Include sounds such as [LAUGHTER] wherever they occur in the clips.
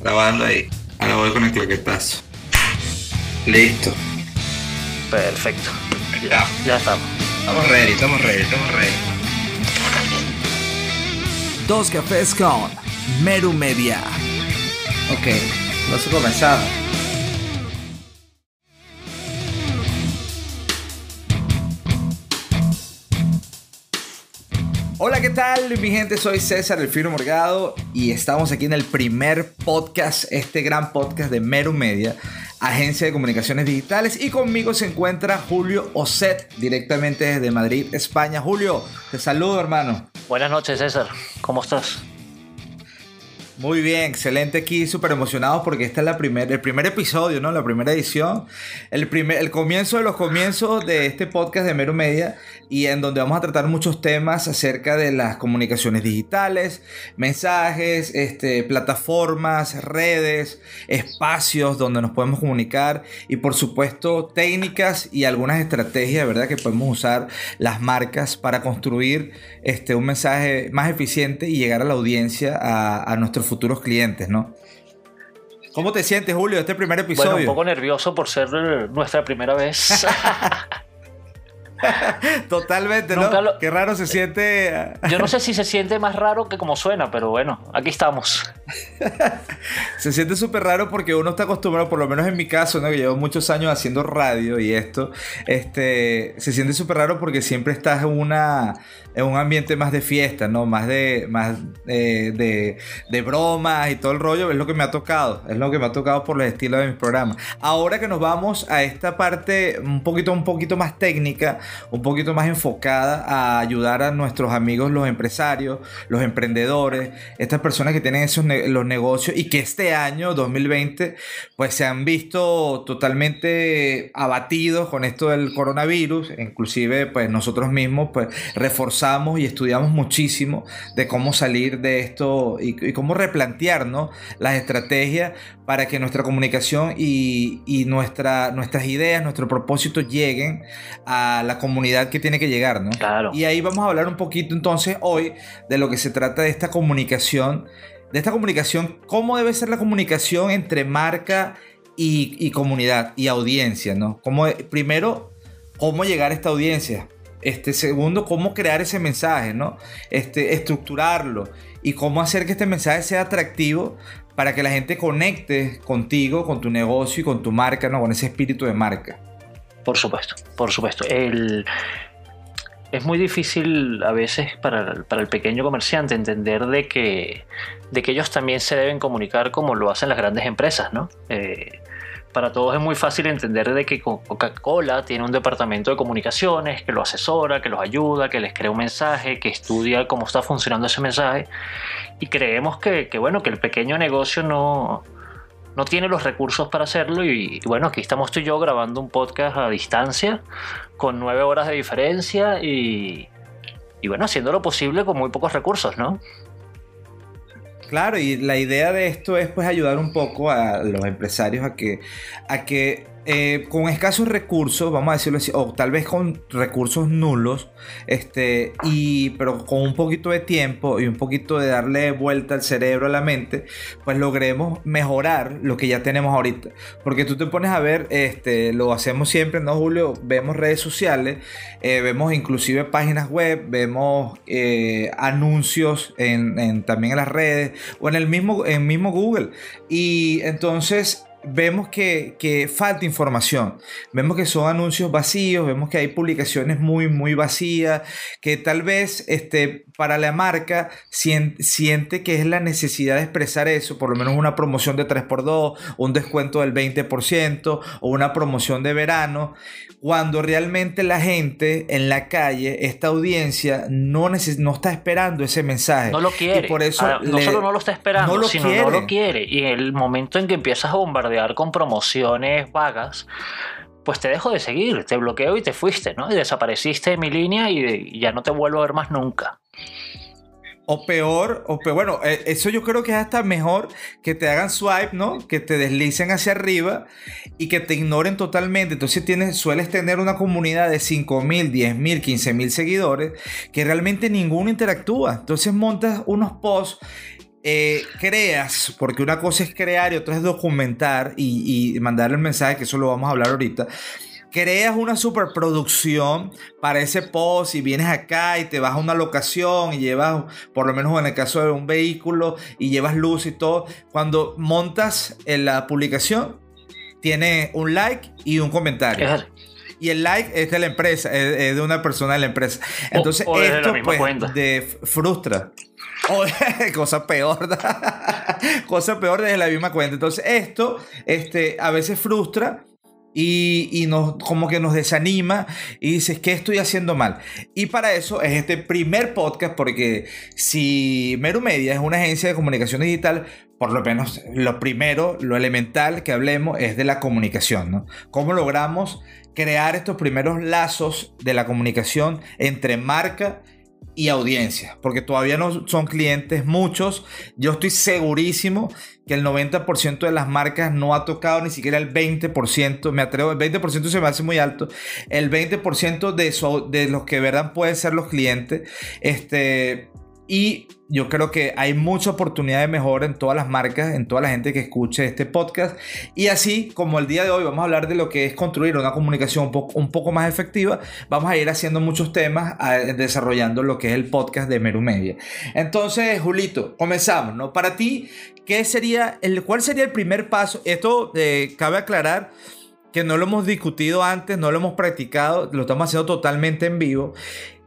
Grabando ahí. Ahora voy con el claquetazo. Listo. Perfecto. Ya, ya estamos. Estamos ready, estamos ready, estamos ready. Dos cafés con Meru Media. Ok, vamos a Hola, ¿qué tal? Mi gente, soy César El Fino Morgado y estamos aquí en el primer podcast, este gran podcast de Meru Media, agencia de comunicaciones digitales. Y conmigo se encuentra Julio Oset, directamente desde Madrid, España. Julio, te saludo, hermano. Buenas noches, César. ¿Cómo estás? Muy bien, excelente aquí, súper emocionados porque este es la primer, el primer episodio, ¿no? La primera edición, el, primer, el comienzo de los comienzos de este podcast de Mero Media y en donde vamos a tratar muchos temas acerca de las comunicaciones digitales, mensajes, este, plataformas, redes, espacios donde nos podemos comunicar y por supuesto técnicas y algunas estrategias, ¿verdad? Que podemos usar las marcas para construir este, un mensaje más eficiente y llegar a la audiencia, a, a nuestros futuros clientes, ¿no? ¿Cómo te sientes, Julio, este primer episodio? Bueno, un poco nervioso por ser nuestra primera vez. [LAUGHS] [LAUGHS] Totalmente, ¿no? Lo... Qué raro se siente. Yo no sé si se siente más raro que como suena, pero bueno, aquí estamos. [LAUGHS] se siente súper raro porque uno está acostumbrado, por lo menos en mi caso, ¿no? que llevo muchos años haciendo radio y esto, este, se siente súper raro porque siempre estás en una en un ambiente más de fiesta, ¿no? Más de, más eh, de, de, bromas y todo el rollo, es lo que me ha tocado, es lo que me ha tocado por el estilo de mis programas. Ahora que nos vamos a esta parte un poquito, un poquito más técnica, un poquito más enfocada a ayudar a nuestros amigos, los empresarios, los emprendedores, estas personas que tienen esos los negocios y que este año, 2020, pues se han visto totalmente abatidos con esto del coronavirus, inclusive pues nosotros mismos pues reforzamos y estudiamos muchísimo de cómo salir de esto y, cómo replantear las estrategias para que nuestra comunicación y, nuestra, nuestras ideas, nuestro propósito lleguen a la comunidad que tiene que llegar. ¿no? Y ahí vamos a hablar un poquito entonces hoy de lo que se trata de esta comunicación, de esta comunicación, cómo debe ser la comunicación entre marca y, comunidad y audiencia, ¿no? Cómo, primero, cómo llegar a esta audiencia. Este, segundo, cómo crear ese mensaje, ¿no? Este, estructurarlo y cómo hacer que este mensaje sea atractivo para que la gente conecte contigo, con tu negocio y con tu marca, ¿no? Con ese espíritu de marca. Por supuesto, por supuesto. El... Es muy difícil a veces para, para, el pequeño comerciante entender de que, de que ellos también se deben comunicar como lo hacen las grandes empresas, ¿no? Eh, para todos es muy fácil entender de que Coca-Cola tiene un departamento de comunicaciones que lo asesora, que los ayuda, que les crea un mensaje, que estudia cómo está funcionando ese mensaje. Y creemos que, bueno, que el pequeño negocio no, no tiene los recursos para hacerlo. Y, bueno, aquí estamos tú y yo grabando un podcast a distancia, con nueve horas de diferencia y, y bueno, haciendo lo posible con muy pocos recursos, ¿no? Claro, y la idea de esto es pues ayudar un poco a los empresarios a que, a que eh, con escasos recursos, vamos a decirlo así, o tal vez con recursos nulos, este, y, pero con un poquito de tiempo y un poquito de darle vuelta al cerebro, a la mente, pues logremos mejorar lo que ya tenemos ahorita. Porque tú te pones a ver, este, lo hacemos siempre, ¿no, Julio? Vemos redes sociales, eh, vemos inclusive páginas web, vemos eh, anuncios en, también en las redes o en el mismo, en mismo Google. Y entonces vemos que, falta información, vemos que son anuncios vacíos, vemos que hay publicaciones muy, muy vacías, que tal vez este, para la marca siente, que es la necesidad de expresar eso, por lo menos una promoción de 3x2, un descuento del 20% o una promoción de verano, cuando realmente la gente en la calle, esta audiencia, no, no está esperando ese mensaje. No lo quiere. por eso no solo no lo está esperando, sino no lo quiere. Y en el momento en que empiezas a bombardear con promociones vagas, pues te dejo de seguir, te bloqueo y te fuiste, ¿no? Y desapareciste de mi línea y, ya no te vuelvo a ver más nunca. O peor, o peor, bueno, eh, eso yo creo que es hasta mejor que te hagan swipe, ¿no? Que te deslicen hacia arriba y que te ignoren totalmente. Entonces tienes, sueles tener una comunidad de 5 mil, 10 mil, 15 mil seguidores que realmente ninguno interactúa. Entonces montas unos posts eh, creas, porque una cosa es crear y otra es documentar y, y mandarle el mensaje, que eso lo vamos a hablar ahorita creas una superproducción para ese post y vienes acá y te vas a una locación y llevas, por lo menos en el caso de un vehículo, y llevas luz y todo. Cuando montas en la publicación, tiene un like y un comentario. Y el like es de la empresa, es, de una persona de la empresa. Entonces, esto pues, de frustra. [LAUGHS] cosa peor, [LAUGHS] cosa peor desde la misma cuenta. Entonces, esto este, a veces frustra y, nos, como que nos desanima y dices, ¿qué estoy haciendo mal? Y para eso es este primer podcast, porque si Meru Media es una agencia de comunicación digital, por lo menos lo primero, lo elemental que hablemos es de la comunicación, ¿no? ¿Cómo logramos crear estos primeros lazos de la comunicación entre marca y audiencia, porque todavía no son clientes muchos. Yo estoy segurísimo que el 90% de las marcas no ha tocado ni siquiera el 20%, me atrevo, el 20% se me hace muy alto, el 20% de, de los que verdad pueden ser los clientes, este, y yo creo que hay mucha oportunidad de mejora en todas las marcas, en toda la gente que escuche este podcast. Y así como el día de hoy vamos a hablar de lo que es construir una comunicación un poco, más efectiva, vamos a ir haciendo muchos temas, desarrollando lo que es el podcast de Meru Media. Entonces, Julito, comenzamos, ¿no? Para ti, ¿qué sería ¿cuál sería el primer paso? Esto eh, cabe aclarar que no lo hemos discutido antes, no lo hemos practicado, lo estamos haciendo totalmente en vivo.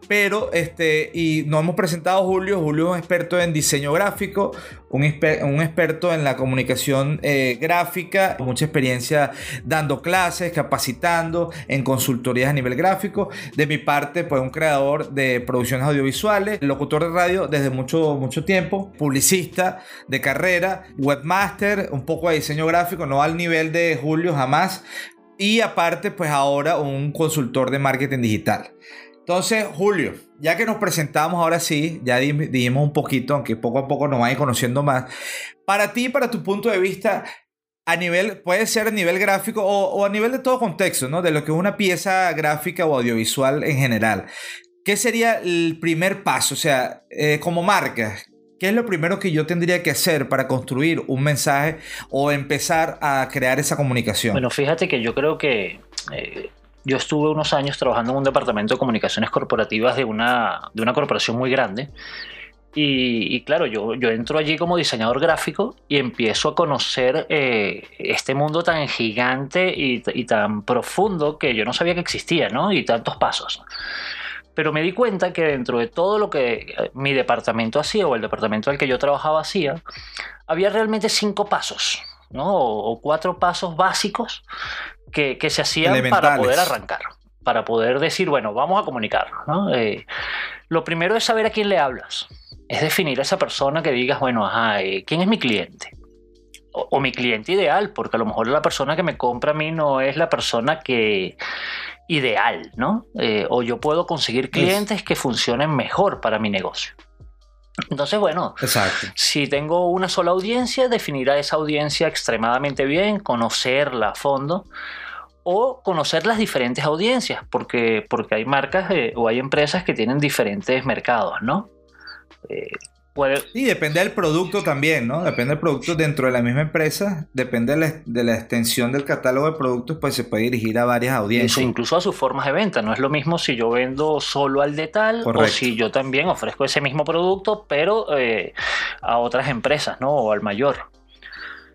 Pero, este, y nos hemos presentado Julio. Julio es un experto en diseño gráfico, un, un experto en la comunicación eh, gráfica, mucha experiencia dando clases, capacitando en consultorías a nivel gráfico. De mi parte, pues un creador de producciones audiovisuales, locutor de radio desde mucho, mucho tiempo, publicista de carrera, webmaster, un poco de diseño gráfico, no al nivel de Julio jamás. Y aparte, pues ahora un consultor de marketing digital. Entonces, Julio, ya que nos presentamos ahora sí, ya dijimos un poquito, aunque poco a poco nos van a ir conociendo más. Para ti, para tu punto de vista, a nivel, puede ser a nivel gráfico o, a nivel de todo contexto, ¿no? De lo que es una pieza gráfica o audiovisual en general. ¿Qué sería el primer paso? O sea, eh, como marca, ¿qué es lo primero que yo tendría que hacer para construir un mensaje o empezar a crear esa comunicación? Bueno, fíjate que yo creo que eh, yo estuve unos años trabajando en un departamento de comunicaciones corporativas de una, de una corporación muy grande. Y, claro, yo, yo entro allí como diseñador gráfico y empiezo a conocer eh, este mundo tan gigante y, tan profundo que yo no sabía que existía, ¿no? Y tantos pasos. Pero me di cuenta que dentro de todo lo que eh, mi departamento hacía o el departamento al que yo trabajaba hacía, había realmente cinco pasos, ¿no? o cuatro pasos básicos que, se hacían para poder arrancar, para poder decir, bueno, vamos a comunicarnos. ¿no? Eh, lo primero es saber a quién le hablas, es definir a esa persona que digas, bueno, ajá, eh, ¿quién es mi cliente? O, mi cliente ideal, porque a lo mejor la persona que me compra a mí no es la persona que ideal, ¿no? Eh, o yo puedo conseguir clientes que funcionen mejor para mi negocio. Entonces, bueno, si tengo una sola audiencia, definir a esa audiencia extremadamente bien, conocerla a fondo o conocer las diferentes audiencias, porque, porque hay marcas eh, o hay empresas que tienen diferentes mercados, ¿no? Eh, y depende del producto también, ¿no? Depende del producto dentro de la misma empresa, depende de la, extensión del catálogo de productos, pues se puede dirigir a varias audiencias. Eso, incluso a sus formas de venta. No es lo mismo si yo vendo solo al de tal o si yo también ofrezco ese mismo producto, pero eh, a otras empresas, ¿no? O al mayor.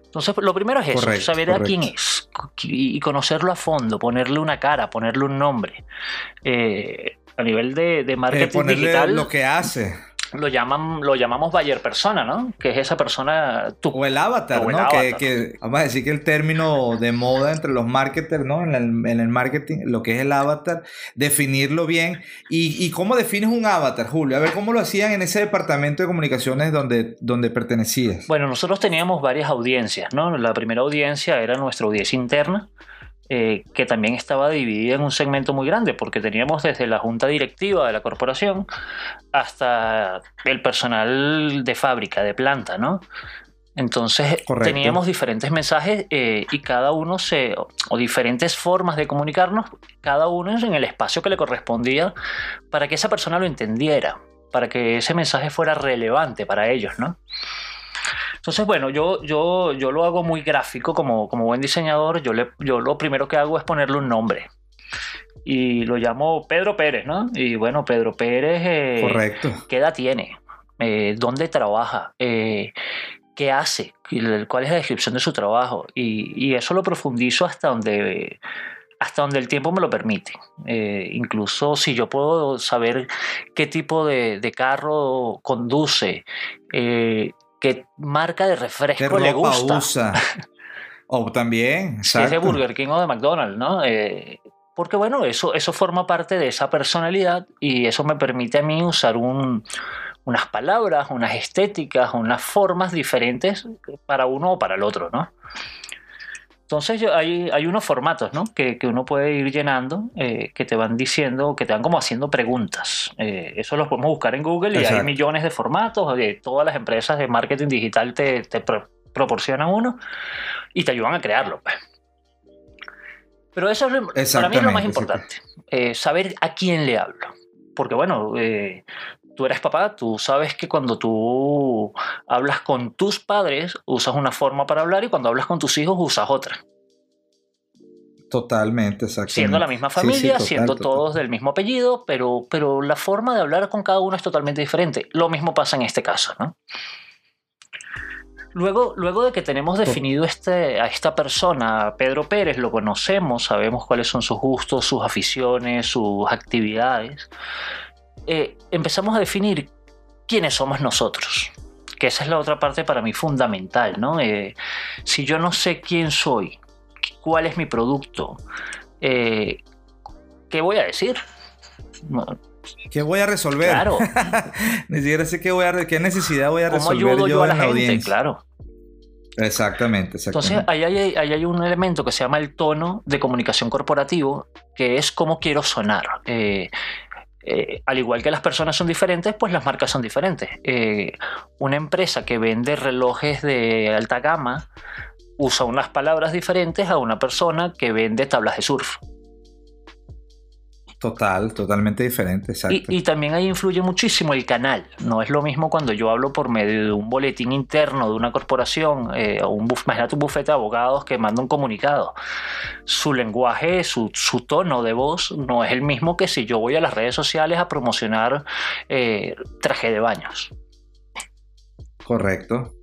Entonces, lo primero es eso, saber a quién es y conocerlo a fondo, ponerle una cara, ponerle un nombre. Eh, a nivel de, de marketing eh, ponerle digital. Lo que hace lo llaman lo llamamos buyer persona, ¿no? Que es esa persona o el avatar, ¿no? Que, vamos a decir que el término de moda entre los marketers, ¿no? En el, marketing, lo que es el avatar, definirlo bien. ¿Y, cómo defines un avatar, Julio? A ver, ¿cómo lo hacían en ese departamento de comunicaciones donde, donde pertenecías? Bueno, nosotros teníamos varias audiencias, ¿no? La primera audiencia era nuestra audiencia interna eh, que también estaba dividida en un segmento muy grande, porque teníamos desde la junta directiva de la corporación hasta el personal de fábrica, de planta, ¿no? Entonces teníamos diferentes mensajes eh, y cada uno se, o diferentes formas de comunicarnos, cada uno en el espacio que le correspondía para que esa persona lo entendiera, para que ese mensaje fuera relevante para ellos, ¿no? Entonces, bueno, yo, yo, yo lo hago muy gráfico como, como buen diseñador. Yo, le, yo lo primero que hago es ponerle un nombre. Y lo llamo Pedro Pérez, ¿no? Y bueno, Pedro Pérez, eh, Correcto. ¿qué edad tiene? Eh, ¿Dónde trabaja? Eh, ¿Qué hace? ¿Cuál es la descripción de su trabajo? Y, y eso lo profundizo hasta donde hasta donde el tiempo me lo permite. Incluso si yo puedo saber qué tipo de, de carro conduce, eh, qué marca de refresco le gusta. Usa? [LAUGHS] o también, si es de Burger King o de McDonald's, ¿no? Eh, porque bueno, eso, eso forma parte de esa personalidad y eso me permite a mí usar un, unas palabras, unas estéticas, unas formas diferentes para uno o para el otro, ¿no? Entonces hay, hay unos formatos ¿no? que, que, uno puede ir llenando eh, que te van diciendo, que te van como haciendo preguntas. Eh, eso los podemos buscar en Google y Exacto. hay millones de formatos. De todas las empresas de marketing digital te, te pro proporcionan uno y te ayudan a crearlo. Pues. Pero eso es lo, para mí es lo más importante, eh, saber a quién le hablo. Porque bueno, eh, tú eres papá, tú sabes que cuando tú hablas con tus padres usas una forma para hablar y cuando hablas con tus hijos usas otra. Totalmente, exactamente. Siendo la misma familia, sí, sí, total, siendo total. todos del mismo apellido, pero, pero la forma de hablar con cada uno es totalmente diferente. Lo mismo pasa en este caso, ¿no? Luego, luego de que tenemos definido este, a esta persona, Pedro Pérez, lo conocemos, sabemos cuáles son sus gustos, sus aficiones, sus actividades, eh, empezamos a definir quiénes somos nosotros. Que esa es la otra parte para mí fundamental, ¿no? Eh, si yo no sé quién soy, cuál es mi producto, eh, ¿qué voy a decir? ¿Qué voy a resolver? Claro. [LAUGHS] Ni siquiera sé qué, voy a, qué necesidad voy a ¿Cómo resolver ayudo yo, yo a en la la gente? audiencia. Claro. Exactamente, exactamente. Entonces, ahí hay, ahí hay, un elemento que se llama el tono de comunicación corporativo, que es cómo quiero sonar. Eh, eh, al igual que las personas son diferentes, pues las marcas son diferentes. Eh, una empresa que vende relojes de alta gama usa unas palabras diferentes a una persona que vende tablas de surf. Total, totalmente diferente, exacto. Y, y, también ahí influye muchísimo el canal. No es lo mismo cuando yo hablo por medio de un boletín interno de una corporación eh, o un buf, imagínate un bufete de abogados que manda un comunicado. Su lenguaje, su, su, tono de voz no es el mismo que si yo voy a las redes sociales a promocionar eh, traje de baños. Correcto.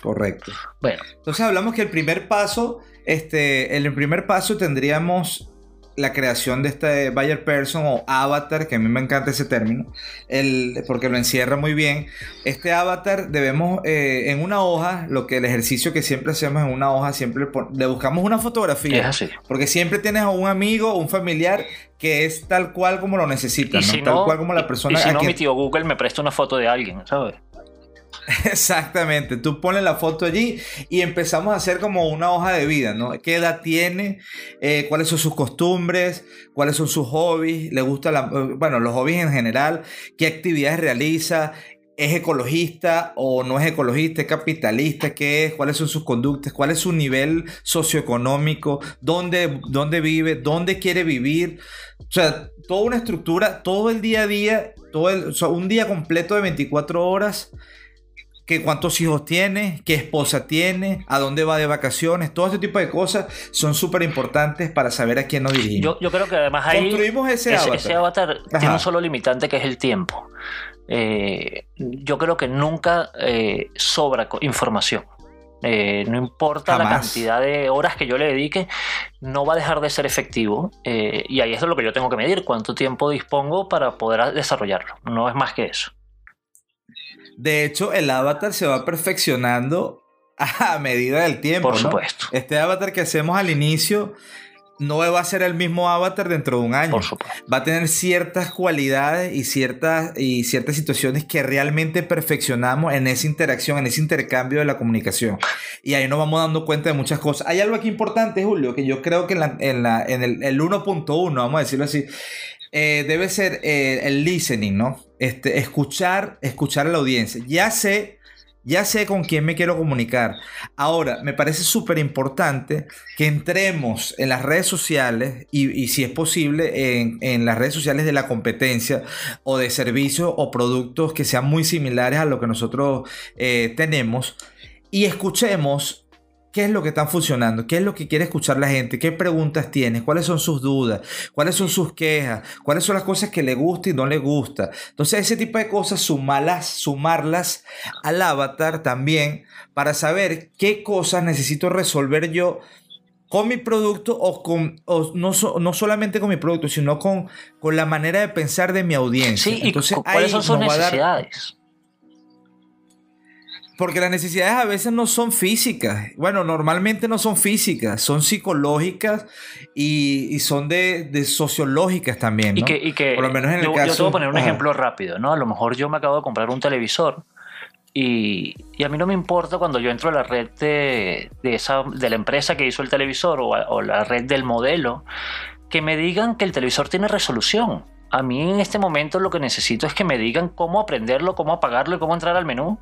Correcto. Bueno. Entonces hablamos que el primer paso, este, el primer paso tendríamos la creación de este buyer person o avatar, que a mí me encanta ese término, el, porque lo encierra muy bien. Este avatar debemos eh, en una hoja, lo que el ejercicio que siempre hacemos en una hoja, siempre le, le buscamos una fotografía. Es así. Porque siempre tienes a un amigo un familiar que es tal cual como lo necesitan, si ¿no? tal cual como la persona. Y si no, que... mi tío Google me presta una foto de alguien, ¿sabes? [LAUGHS] Exactamente, tú pones la foto allí y empezamos a hacer como una hoja de vida, ¿no? ¿Qué edad tiene? Eh, ¿Cuáles son sus costumbres? ¿Cuáles son sus hobbies? ¿Le gusta la, bueno, los hobbies en general? ¿Qué actividades realiza? ¿Es ecologista o no es ecologista? ¿Es capitalista? ¿Qué es? ¿Cuáles son sus conductas? ¿Cuál es su nivel socioeconómico? ¿Dónde, dónde vive? ¿Dónde quiere vivir? O sea, toda una estructura, todo el día a día, todo el, un día completo de 24 horas que cuántos hijos tiene, qué esposa tiene, a dónde va de vacaciones, todo este tipo de cosas son súper importantes para saber a quién nos dirigimos. Yo, yo, creo que además ahí construimos ese, ese avatar, ese avatar tiene un solo limitante que es el tiempo. Eh, yo creo que nunca eh, sobra información. Eh, no importa Jamás. la cantidad de horas que yo le dedique, no va a dejar de ser efectivo. Eh, y ahí es lo que yo tengo que medir, cuánto tiempo dispongo para poder desarrollarlo. No es más que eso. De hecho, el avatar se va perfeccionando [LAUGHS] a medida del tiempo. Por supuesto. ¿no? Este avatar que hacemos al inicio no va a ser el mismo avatar dentro de un año. Por supuesto. Va a tener ciertas cualidades y ciertas, y ciertas situaciones que realmente perfeccionamos en esa interacción, en ese intercambio de la comunicación. Y ahí nos vamos dando cuenta de muchas cosas. Hay algo aquí importante, Julio, que yo creo que en, la, en, la, en el, el 1.1, vamos a decirlo así, eh, debe ser eh, el listening, ¿no? Este, escuchar, escuchar a la audiencia. Ya sé ya sé con quién me quiero comunicar. Ahora, me parece súper importante que entremos en las redes sociales y, si es posible, en, en, las redes sociales de la competencia o de servicios o productos que sean muy similares a lo que nosotros eh, tenemos y escuchemos qué es lo que está funcionando, qué es lo que quiere escuchar la gente, qué preguntas tiene, cuáles son sus dudas, cuáles son sus quejas, cuáles son las cosas que le gusta y no le gusta. Entonces ese tipo de cosas, sumarlas, sumarlas al avatar también para saber qué cosas necesito resolver yo con mi producto o, con, no, no, solamente con mi producto, sino con, con la manera de pensar de mi audiencia. Sí, Entonces, ¿cuáles son sus necesidades? Porque las necesidades a veces no son físicas. Bueno, normalmente no son físicas, son psicológicas y, son de, sociológicas también. ¿no? Y que, y que Por lo menos en el caso, yo te voy a poner un ejemplo rápido, ¿no? A lo mejor yo me acabo de comprar un televisor y, a mí no me importa cuando yo entro a la red de, esa, de la empresa que hizo el televisor o, o la red del modelo, que me digan que el televisor tiene resolución. A mí en este momento lo que necesito es que me digan cómo aprenderlo, cómo apagarlo y cómo entrar al menú.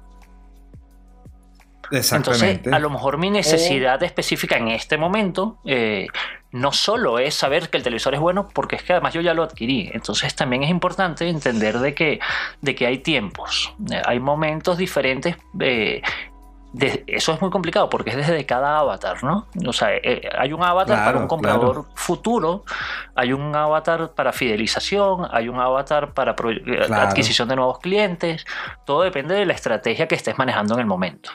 Entonces, a lo mejor mi necesidad específica en este momento eh, no solo es saber que el televisor es bueno, porque es que además yo ya lo adquirí. Entonces también es importante entender de que, de que hay tiempos, eh, hay momentos diferentes. Eh, eso es muy complicado porque es desde cada avatar, ¿no? O sea, hay un avatar para un comprador futuro, hay un avatar para fidelización, hay un avatar para adquisición de nuevos clientes. Todo depende de la estrategia que estés manejando en el momento.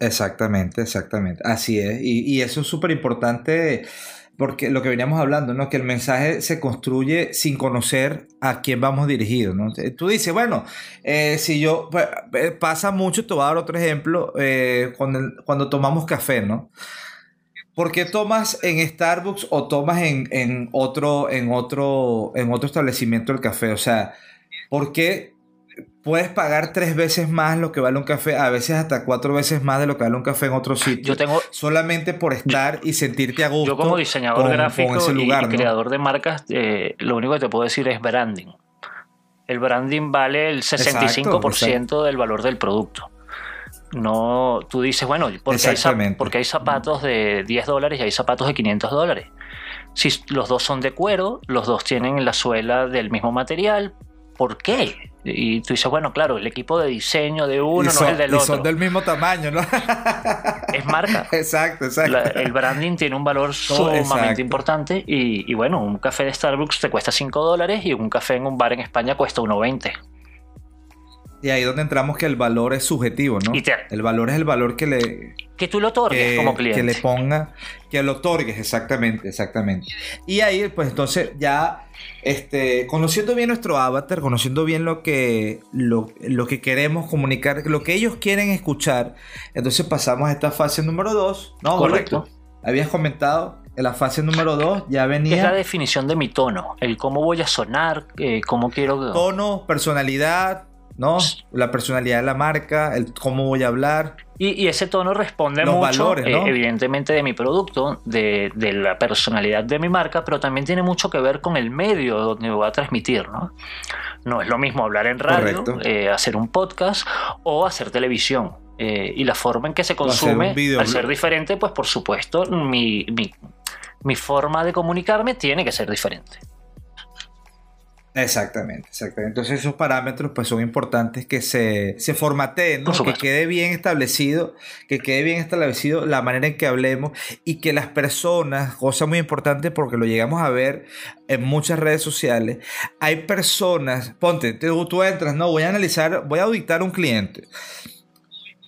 Exactamente, exactamente. Así es. Y, eso es súper importante porque lo que veníamos hablando, ¿no? Que el mensaje se construye sin conocer a quién vamos dirigido, ¿no? Tú dices, bueno, eh, si yo, pues, eh, pasa mucho, te voy a dar otro ejemplo, eh, cuando, cuando, tomamos café, ¿no? ¿Por qué tomas en Starbucks o tomas en, en, otro, en, otro, en otro establecimiento el café? O sea, ¿por qué puedes pagar tres veces más lo que vale un café, a veces hasta cuatro veces más de lo que vale un café en otro sitio. Yo tengo solamente por estar y sentirte a gusto. Yo como diseñador gráfico y, creador de marcas, eh, lo único que te puedo decir es branding. El branding vale el 65% del valor del producto. No, tú dices, bueno, porque hay, porque hay zapatos de 10 dólares y hay zapatos de 500 dólares. Si los dos son de cuero, los dos tienen la suela del mismo material, ¿por qué? Y tú dices, bueno, claro, el equipo de diseño de uno no es el del y otro. son del mismo tamaño, ¿no? es marca. [LAUGHS] Exacto, exacto. el branding tiene un valor sumamente importante y, bueno, un café de Starbucks te cuesta 5 dólares y un café en un bar en España cuesta 1,20. Y ahí donde entramos que el valor es subjetivo, ¿no? el valor es el valor que le... Que tú lo otorgues como cliente. Que le ponga, que lo otorgues, exactamente, exactamente. Y ahí, pues entonces ya, este, conociendo bien nuestro avatar, conociendo bien lo que, lo, que queremos comunicar, lo que ellos quieren escuchar, entonces pasamos a esta fase número 2, ¿no? Correcto. Habías comentado en la fase número 2 ya venía... Es la definición de mi tono, el cómo voy a sonar, eh, cómo quiero... Tono, personalidad, ¿no? La personalidad de la marca, el cómo voy a hablar. Y, ese tono responde mucho, eh, evidentemente, de mi producto, de, la personalidad de mi marca, pero también tiene mucho que ver con el medio donde voy a transmitir, ¿no? No es lo mismo hablar en radio, eh, hacer un podcast o hacer televisión. Eh, y la forma en que se consume, al ser diferente, pues por supuesto, mi, mi forma de comunicarme tiene que ser diferente. Exactamente, exactamente. Entonces esos parámetros pues son importantes que se, se formateen, que quede bien establecido, que quede bien establecido la manera en que hablemos y que las personas, cosa muy importante porque lo llegamos a ver en muchas redes sociales, hay personas, ponte, tú, tú entras, no, voy a analizar, voy a auditar un cliente,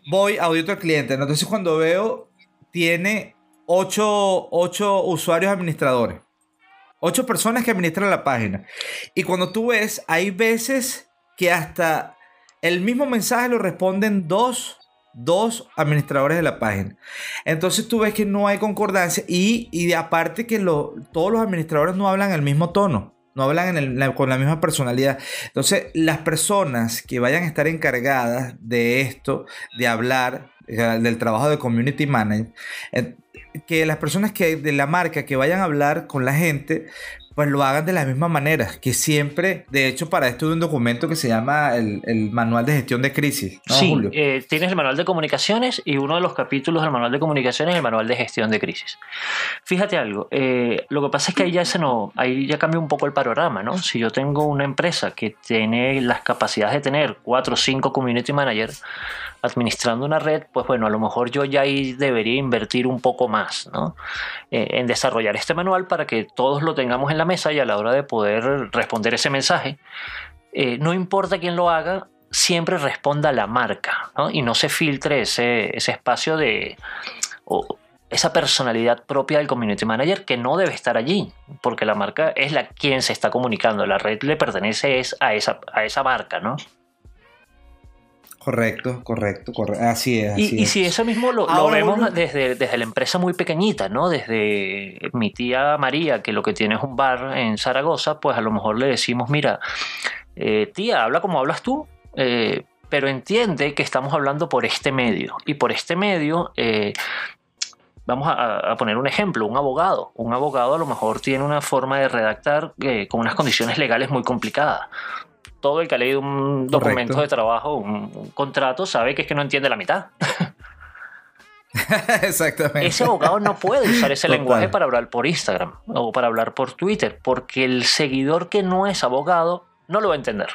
voy, audito al cliente, entonces cuando veo, tiene ocho, ocho usuarios administradores Ocho personas que administran la página. Y cuando tú ves, hay veces que hasta el mismo mensaje lo responden dos, dos administradores de la página. Entonces tú ves que no hay concordancia y, y aparte que lo, todos los administradores no hablan el mismo tono. No hablan con la misma personalidad. Entonces, las personas que vayan a estar encargadas de esto, de hablar, eh, del trabajo de community manager, eh, que las personas que de la marca que vayan a hablar con la gente, pues lo hagan de la misma manera, que siempre, de hecho, para esto hay un documento que se llama el, Manual de Gestión de Crisis. Sí, eh, tienes el Manual de Comunicaciones y uno de los capítulos del Manual de Comunicaciones es el Manual de Gestión de Crisis. Fíjate algo, eh, lo que pasa es que ahí ya, se no, ahí ya cambia un poco el panorama, ¿no? Si yo tengo una empresa que tiene las capacidades de tener cuatro o cinco community managers, administrando una red, pues bueno, a lo mejor yo ya ahí debería invertir un poco más ¿no? Eh, en desarrollar este manual para que todos lo tengamos en la mesa y a la hora de poder responder ese mensaje, eh, no importa quién lo haga, siempre responda la marca ¿no? y no se filtre ese, ese espacio de... O, esa personalidad propia del community manager que no debe estar allí, porque la marca es la quien se está comunicando, la red le pertenece a, esa, a esa marca, ¿no? Correcto, correcto, correcto. Así es. y, si eso mismo lo, vemos desde, desde, la empresa muy pequeñita, ¿no? Desde mi tía María, que lo que tiene es un bar en Zaragoza, pues a lo mejor le decimos, mira, eh, tía, habla como hablas tú, eh, pero entiende que estamos hablando por este medio. Y por este medio, eh, vamos a, poner un ejemplo, un abogado. Un abogado a lo mejor tiene una forma de redactar con unas condiciones legales muy complicadas todo el que ha leído un documento de trabajo, un, contrato, sabe que es que no entiende la mitad. [LAUGHS] Exactamente. Ese abogado no puede usar ese lenguaje para hablar por Instagram o para hablar por Twitter, porque el seguidor que no es abogado no lo va a entender.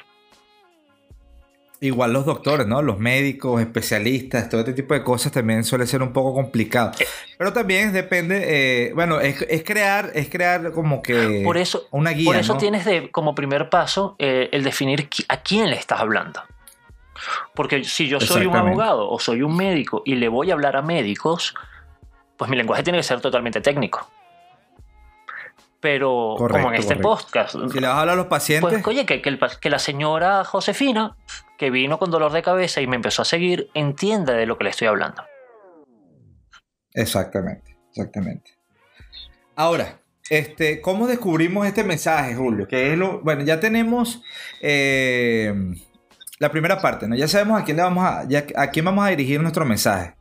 Igual los doctores, ¿no? Los médicos, especialistas, todo este tipo de cosas también suele ser un poco complicado. Eh. Pero también depende, eh, bueno, es, crear, es crear como que por eso, una guía. Por eso tienes de, como primer paso eh, el definir a quién le estás hablando. Porque si yo soy un abogado o soy un médico y le voy a hablar a médicos, pues mi lenguaje tiene que ser totalmente técnico pero como en este podcast. Si le vas a hablar a los pacientes. Pues oye, que, que, la señora Josefina, que vino con dolor de cabeza y me empezó a seguir, entienda de lo que le estoy hablando. Exactamente, exactamente. Ahora, este, ¿cómo descubrimos este mensaje, Julio? Que es lo, bueno, ya tenemos eh, la primera parte, ¿no? Ya sabemos a quién le vamos a, a quién vamos a dirigir nuestro mensaje.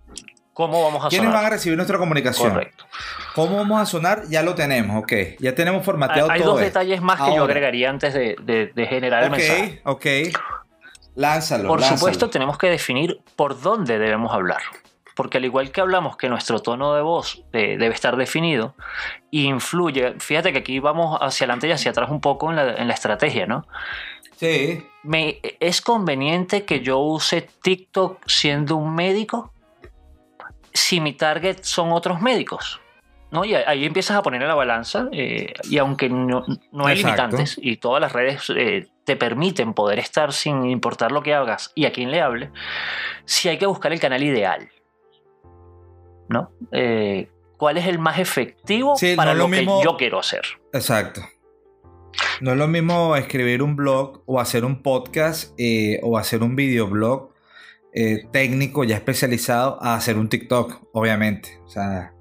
¿Cómo vamos a ¿Quiénes van a recibir nuestra comunicación? Correcto. ¿Cómo vamos a sonar? Ya lo tenemos, ok. Ya tenemos formateado hay, todo. Hay dos detalles más que yo agregaría antes de, generar el mensaje. Ok, ok. Lánzalo. Por supuesto, tenemos que definir por dónde debemos hablar. Porque al igual que hablamos que nuestro tono de voz eh, debe estar definido, influye. Fíjate que aquí vamos hacia adelante y hacia atrás un poco en la, estrategia, ¿no? Sí. Me, ¿Es conveniente que yo use TikTok siendo un médico? si mi target son otros médicos. ¿No? Y ahí empiezas a poner en la balanza, eh, y aunque no, hay limitantes y todas las redes eh, te permiten poder estar sin importar lo que hagas y a quién le hable, sí hay que buscar el canal ideal. ¿no? Eh, ¿Cuál es el más efectivo para lo, que yo quiero hacer? Exacto. No es lo mismo escribir un blog o hacer un podcast o hacer un videoblog eh, técnico ya especializado a hacer un TikTok, obviamente. O sea,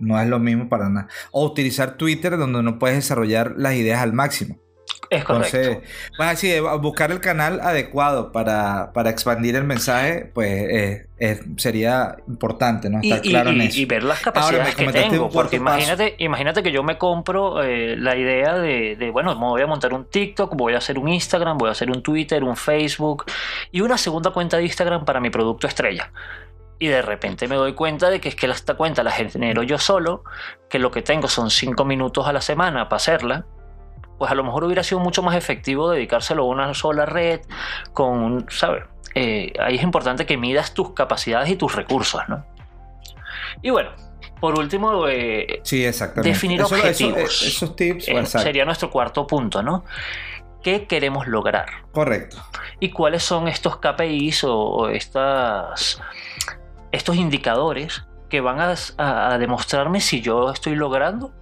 no es lo mismo para nada. O utilizar Twitter donde no puedes desarrollar las ideas al máximo. Es correcto. Entonces, pues así, buscar el canal adecuado para, expandir el mensaje, pues eh, sería importante, ¿no? Estar y, claro en eso. Y ver las capacidades que tengo, porque imagínate, imagínate que yo me compro eh, la idea de, de, bueno, me voy a montar un TikTok, voy a hacer un Instagram, voy a hacer un Twitter, un Facebook y una segunda cuenta de Instagram para mi producto estrella y de repente me doy cuenta de que es que esta cuenta la genero yo solo, que lo que tengo son cinco minutos a la semana para hacerla pues a lo mejor hubiera sido mucho más efectivo dedicárselo a una sola red con, ¿sabes? Eh, ahí es importante que midas tus capacidades y tus recursos, ¿no? Y bueno, por último, eh, sí, definir objetivos. Eh, esos tips sería nuestro cuarto punto, ¿no? ¿Qué queremos lograr? Correcto. ¿Y cuáles son estos KPIs o, estas, estos indicadores que van a, demostrarme si yo estoy logrando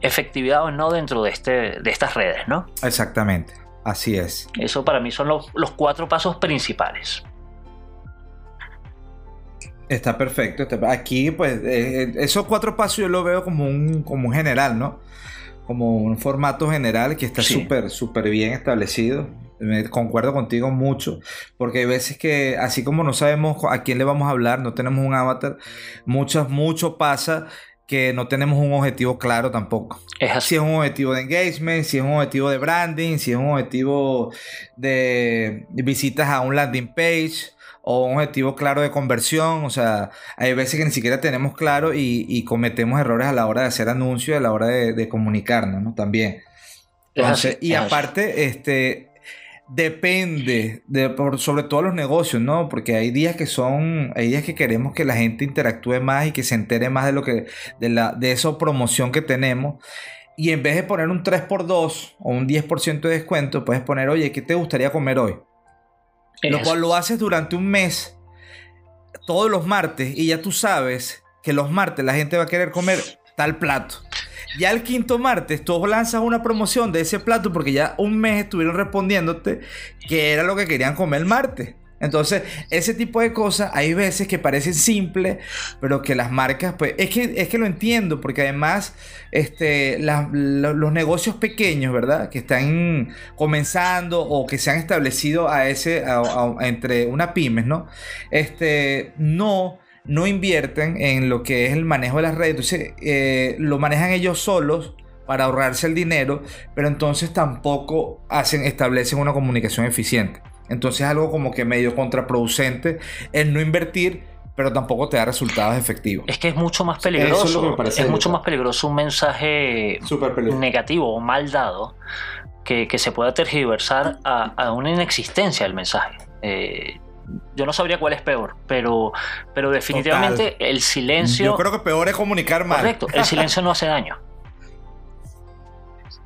efectividad o no dentro de, este, de estas redes, ¿no? Exactamente, así es. Eso para mí son los, cuatro pasos principales. Está perfecto. Aquí, pues, eh, esos cuatro pasos yo lo veo como un, como un general, ¿no? Como un formato general que está súper, súper bien establecido. Me concuerdo contigo mucho, porque hay veces que, así como no sabemos a quién le vamos a hablar, no tenemos un avatar, mucho, mucho pasa que no tenemos un objetivo claro tampoco. Es Si es un objetivo de engagement, si es un objetivo de branding, si es un objetivo de visitas a un landing page o un objetivo claro de conversión. O sea, hay veces que ni siquiera tenemos claro y, cometemos errores a la hora de hacer anuncios, a la hora de, comunicarnos, ¿no? También. y aparte, este, depende de por, sobre todo los negocios, ¿no? Porque hay días que son, hay días que queremos que la gente interactúe más y que se entere más de lo que, de la, de esa promoción que tenemos. Y en vez de poner un 3x2 o un 10% de descuento, puedes poner, oye, ¿qué te gustaría comer hoy? Lo cual lo haces durante un mes, todos los martes, y ya tú sabes que los martes la gente va a querer comer tal plato. Ya el quinto martes tú lanzas una promoción de ese plato porque ya un mes estuvieron respondiéndote que era lo que querían comer el martes. Entonces, ese tipo de cosas hay veces que parecen simples, pero que las marcas, pues, es que, es que lo entiendo, porque además, este, los negocios pequeños, ¿verdad? Que están comenzando o que se han establecido a ese, entre una pymes, ¿no? Este, no no invierten en lo que es el manejo de las redes. Entonces, eh, lo manejan ellos solos para ahorrarse el dinero, pero entonces tampoco hacen, establecen una comunicación eficiente. Entonces, algo como que medio contraproducente el no invertir pero tampoco te da resultados efectivos. Es que es mucho más peligroso. Es, mucho más peligroso un mensaje negativo o mal dado que, se pueda tergiversar a, una inexistencia del mensaje. Eh, yo no sabría cuál es peor, pero, pero definitivamente el silencio. Yo creo que peor es comunicar mal. Correcto, el silencio no hace daño. [LAUGHS]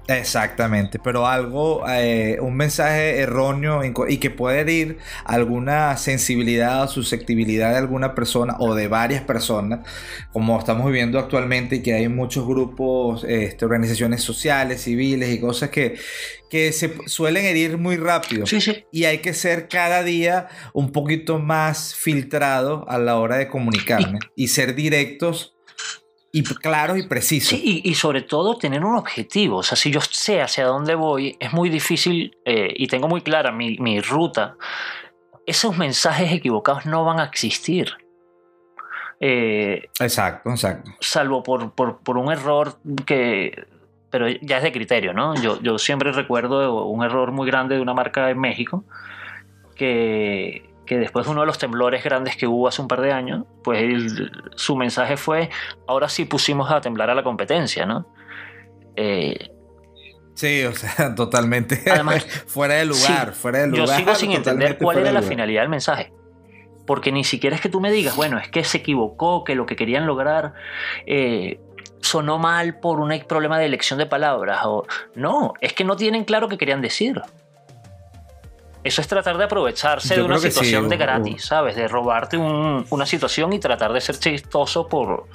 Exactamente, pero algo, eh, un mensaje erróneo y que puede herir alguna sensibilidad o susceptibilidad de alguna persona o de varias personas, como estamos viviendo actualmente y que hay muchos grupos, este, organizaciones sociales, civiles y cosas que, que se suelen herir muy rápido. Y hay que ser cada día un poquito más filtrado a la hora de comunicarme y ser directos y claro y preciso. Sí, y, sobre todo tener un objetivo. O sea, si yo sé hacia dónde voy, es muy difícil eh, y tengo muy clara mi, mi, ruta. Esos mensajes equivocados no van a existir. Eh, exacto, exacto. Salvo por, por, por, un error que. Pero ya es de criterio, ¿no? Yo, yo siempre recuerdo un error muy grande de una marca en México que que después de uno de los temblores grandes que hubo hace un par de años, pues su mensaje fue, ahora sí pusimos a temblar a la competencia, ¿no? Eh, sí, o sea, [LAUGHS] totalmente Además, [LAUGHS] fuera de lugar, fuera de lugar. Yo sigo sin entender cuál era la finalidad del mensaje. Porque ni siquiera es que tú me digas, bueno, es que se equivocó, que lo que querían lograr eh, sonó mal por un problema de elección de palabras. O, no, es que no tienen claro qué querían decir. Eso es tratar de aprovecharse de una situación de gratis, ¿sabes? De robarte una situación y tratar de ser chistoso por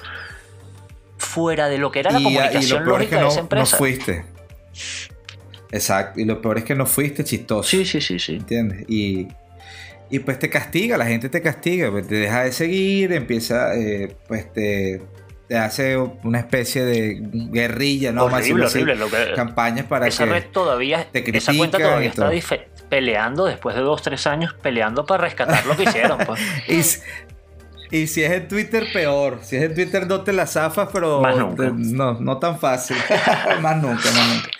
fuera de lo que era la comunicación lógica de esa empresa. No fuiste. Exacto. Y lo peor es que no fuiste chistoso. Sí, sí, sí, sí. ¿Entiendes? Y, y pues te castiga, la gente te castiga, pues te deja de seguir, empieza, eh, pues te hace una especie de guerrilla, ¿no? Horrible, horrible. Lo que, campañas para esa red todavía, esa cuenta todavía está peleando después de dos, tres años, peleando para rescatar lo que hicieron. Pues. [LAUGHS] y, si es en Twitter, peor. Si es en Twitter, no te la zafas, pero no, no tan fácil. [LAUGHS] más nunca, más nunca.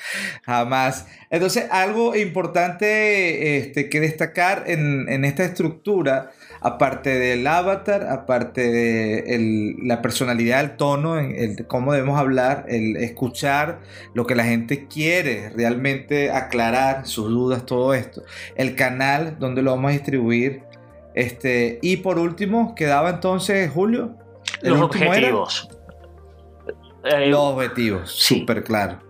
Jamás. Entonces, algo importante este, que destacar en, en esta estructura aparte del avatar, aparte de la personalidad, el tono, el, cómo debemos hablar, el escuchar lo que la gente quiere, realmente aclarar sus dudas, todo esto, el canal donde lo vamos a distribuir. Este, y por último, quedaba entonces Julio. Los objetivos. Eh, los objetivos, súper claro.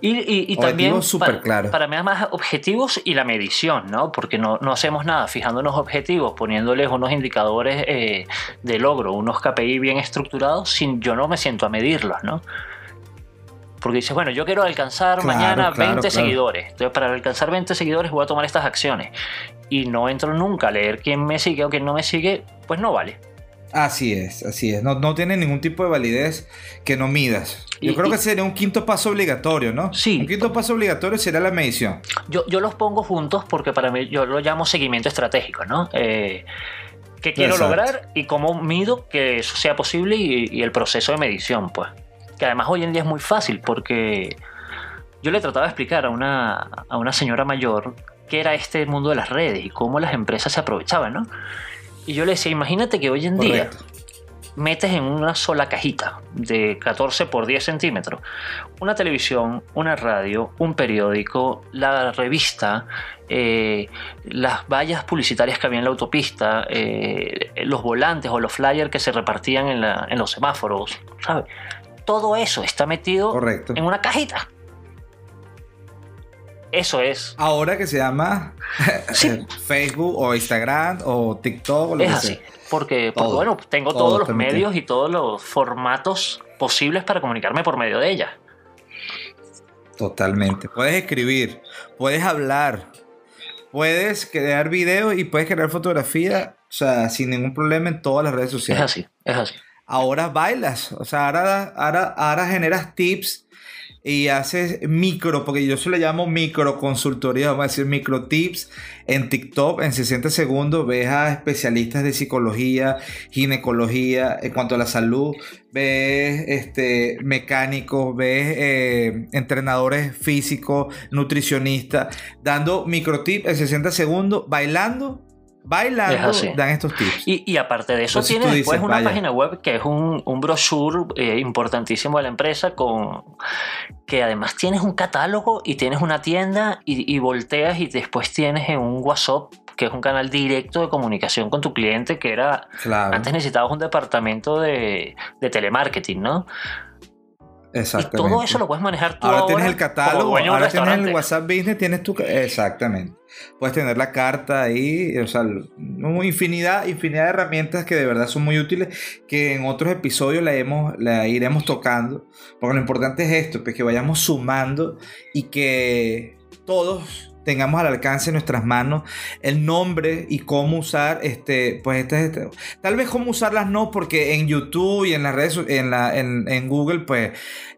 Y, también para, para mí más objetivos y la medición, ¿no? Porque no, no hacemos nada fijando unos objetivos, poniéndoles unos indicadores eh, de logro, unos KPI bien estructurados, sin yo no me siento a medirlos, ¿no? Porque dices, bueno, yo quiero alcanzar mañana 20 seguidores. Entonces, para alcanzar 20 seguidores voy a tomar estas acciones. Y no entro nunca a leer quién me sigue o quién no me sigue, pues no vale. Así es, así es. No, tiene ningún tipo de validez que no midas. Yo creo que sería un quinto paso obligatorio, ¿no? Sí. Un quinto paso obligatorio sería la medición. Yo, yo los pongo juntos porque para mí yo lo llamo seguimiento estratégico, ¿no? Eh, ¿Qué quiero lograr y cómo mido que eso sea posible y, el proceso de medición, pues? Que además hoy en día es muy fácil porque yo le trataba de explicar a una, a una señora mayor qué era este mundo de las redes y cómo las empresas se aprovechaban, ¿no? Y yo le decía, imagínate que hoy en día metes en una sola cajita de 14 por 10 centímetros una televisión, una radio, un periódico, la revista, eh, las vallas publicitarias que había en la autopista, eh, los volantes o los flyers que se repartían en, los semáforos, ¿sabes? Todo eso está metido en una cajita. Eso es. Ahora que se llama [LAUGHS] Facebook o Instagram o TikTok. es así. Porque, bueno, tengo todos los medios y todos los formatos posibles para comunicarme por medio de ella. Totalmente. Puedes escribir, puedes hablar, puedes crear videos y puedes crear fotografía, o sea, sin ningún problema en todas las redes sociales. Es así, es así. Ahora bailas, o sea, ahora, ahora, ahora generas tips y haces micro, porque yo se le llamo micro consultoría, vamos a decir micro tips en TikTok en 60 segundos. Ves a especialistas de psicología, ginecología, en cuanto a la salud, ves este, mecánicos, ves eh, entrenadores físicos, nutricionistas, dando micro tips en 60 segundos, bailando bailando dan estos tips. Y, aparte de eso, tiene después una página web que es un, un brochure eh, importantísimo de la empresa con que además tienes un catálogo y tienes una tienda y, volteas y después tienes en un WhatsApp que es un canal directo de comunicación con tu cliente que era antes necesitabas un departamento de, de telemarketing, ¿no? Exactamente. Y todo eso lo puedes manejar tú. Ahora, tienes el catálogo, ahora tienes el WhatsApp Business, tienes tu. Exactamente. Puedes tener la carta ahí, o sea, infinidad, infinidad de herramientas que de verdad son muy útiles, que en otros episodios la, hemos, la iremos tocando. Porque lo importante es esto, pues que vayamos sumando y que todos tengamos al alcance de nuestras manos el nombre y cómo usar este pues este, este, tal vez cómo usarlas no porque en YouTube y en las redes en la en, Google pues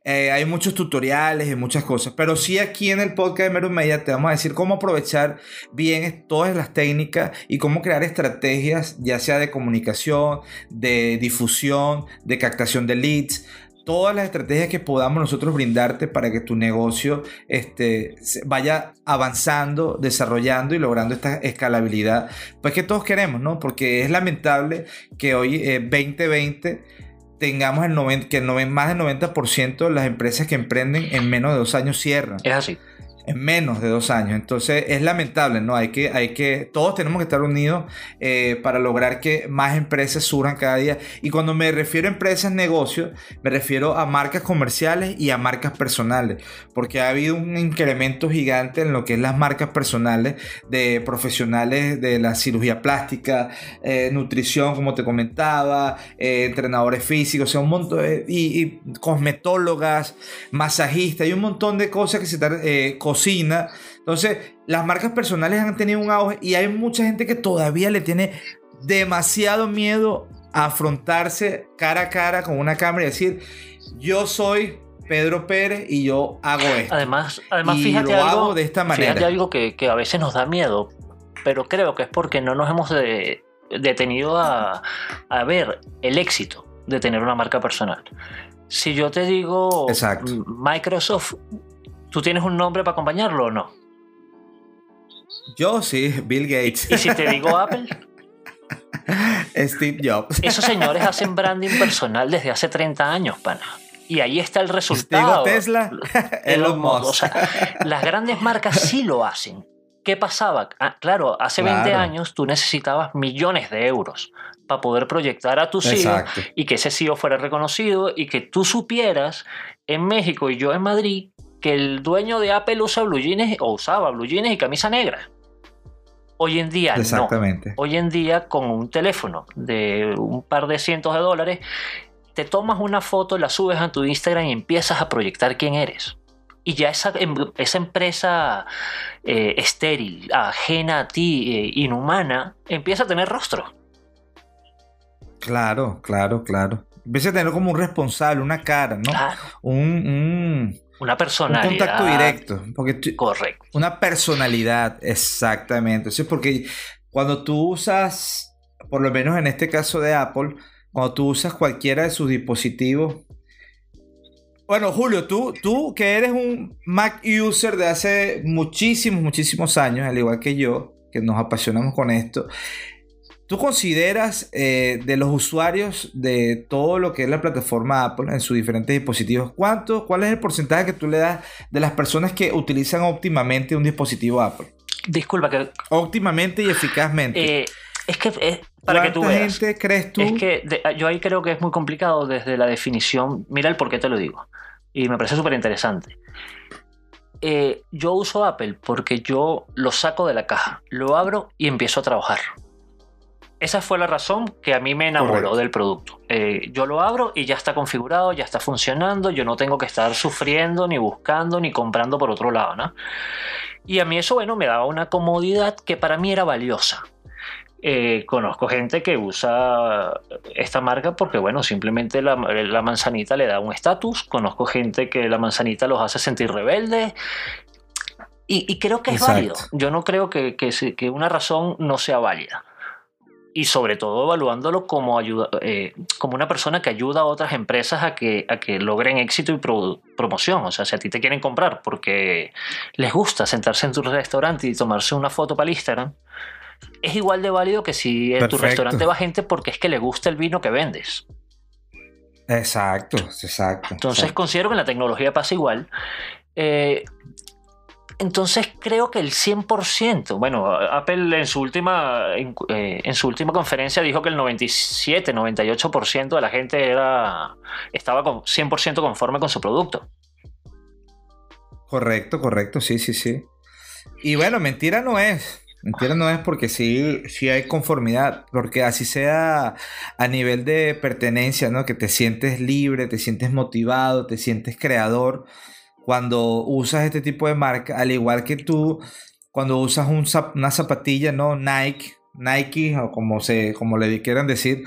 eh, hay muchos tutoriales y muchas cosas. Pero sí aquí en el podcast de Meru Media te vamos a decir cómo aprovechar bien todas las técnicas y cómo crear estrategias ya sea de comunicación de difusión de captación de leads todas las estrategias que podamos nosotros brindarte para que tu negocio este, vaya avanzando, desarrollando y logrando esta escalabilidad, pues que todos queremos, ¿no? Porque es lamentable que hoy, 2020, eh, tengamos el 90, que más del 90% de las empresas que emprenden en menos de dos años cierran. Es así en menos de dos años. Entonces es lamentable, ¿no? Hay que, hay que, todos tenemos que estar unidos eh, para lograr que más empresas surjan cada día. Y cuando me refiero a empresas, negocios, me refiero a marcas comerciales y a marcas personales, porque ha habido un incremento gigante en lo que es las marcas personales de profesionales de la cirugía plástica, eh, nutrición, como te comentaba, eh, entrenadores físicos, o sea, un montón, y, y, cosmetólogas, masajistas, y un montón de cosas que se están cocina. Entonces, las marcas personales han tenido un auge y hay mucha gente que todavía le tiene demasiado miedo a afrontarse cara a cara con una cámara y decir, yo soy Pedro Pérez y yo hago esto. Además, además fíjate lo algo, hago de esta manera. Fíjate algo que, a veces nos da miedo, pero creo que es porque no nos hemos detenido a, a ver el éxito de tener una marca personal. Si yo te digo Microsoft ¿Tú tienes un nombre para acompañarlo o no? Yo sí, Bill Gates. ¿Y si te digo Apple? [LAUGHS] Steve Jobs. Esos señores hacen branding personal desde hace 30 años, pana. Y ahí está el resultado. Tesla, [LAUGHS] Elon Musk. O sea, las grandes marcas sí lo hacen. ¿Qué pasaba? Ah, claro, hace 20 años tú necesitabas millones de euros para poder proyectar a tu CEO y que ese CEO fuera reconocido y que tú supieras en México y yo en Madrid que el dueño de Apple usa blue jeans o usaba blue jeans y camisa negra. Hoy en día Exactamente. no. Hoy en día con un teléfono de un par de cientos de dólares, te tomas una foto, la subes a tu Instagram y empiezas a proyectar quién eres. Y ya esa, em, esa empresa eh, estéril, ajena a ti, eh, inhumana, empieza a tener rostro. Claro, claro, claro. Empieza a tener como un responsable, una cara, ¿no? Claro. un una personalidad. Un contacto directo. Porque Correcto. Una personalidad, exactamente. Eso es porque cuando tú usas, por lo menos en este caso de Apple, cuando tú usas cualquiera de sus dispositivos. Bueno, Julio, tú, tú que eres un Mac user de hace muchísimos, muchísimos años, al igual que yo, que nos apasionamos con esto. ¿Tú consideras eh, de los usuarios de todo lo que es la plataforma Apple en sus diferentes dispositivos, cuánto, cuál es el porcentaje que tú le das de las personas que utilizan óptimamente un dispositivo Apple? Disculpa que... Óptimamente y eficazmente. Eh, es que, eh, para que tú veas. gente crees tú? Es que yo ahí creo que es muy complicado desde la definición. Mira el por qué te lo digo. Y me parece súper interesante. Eh, yo uso Apple porque yo lo saco de la caja, lo abro y empiezo a trabajar. Esa fue la razón que a mí me enamoró del producto. Eh, yo lo abro y ya está configurado, ya está funcionando, yo no tengo que estar sufriendo, ni buscando, ni comprando por otro lado. ¿no? Y a mí eso, bueno, me daba una comodidad que para mí era valiosa. Eh, conozco gente que usa esta marca porque, bueno, simplemente la, manzanita le da un estatus. Conozco gente que la manzanita los hace sentir rebeldes. Y, creo que es válido. Yo no creo que, que, una razón no sea válida. Y sobre todo evaluándolo como, ayuda, eh, como una persona que ayuda a otras empresas a que, a que logren éxito y promoción. O sea, si a ti te quieren comprar porque les gusta sentarse en tu restaurante y tomarse una foto para el Instagram, es igual de válido que si en tu restaurante va gente porque es que le gusta el vino que vendes. Exacto, exacto. Entonces considero que en la tecnología pasa igual. Eh, entonces creo que el 100%, bueno, Apple en su última, en, eh, su última conferencia dijo que el 97, 98% de la gente era, estaba 100% conforme con su producto. Correcto, correcto, sí, sí, sí. Y bueno, mentira no es. Mentira no es porque sí, sí hay conformidad, porque así sea a nivel de pertenencia, ¿no? Que te sientes libre, te sientes motivado, te sientes creador cuando usas este tipo de marca, al igual que tú cuando usas una zapatilla, ¿no? Nike, Nike o como, se, como le quieran decir,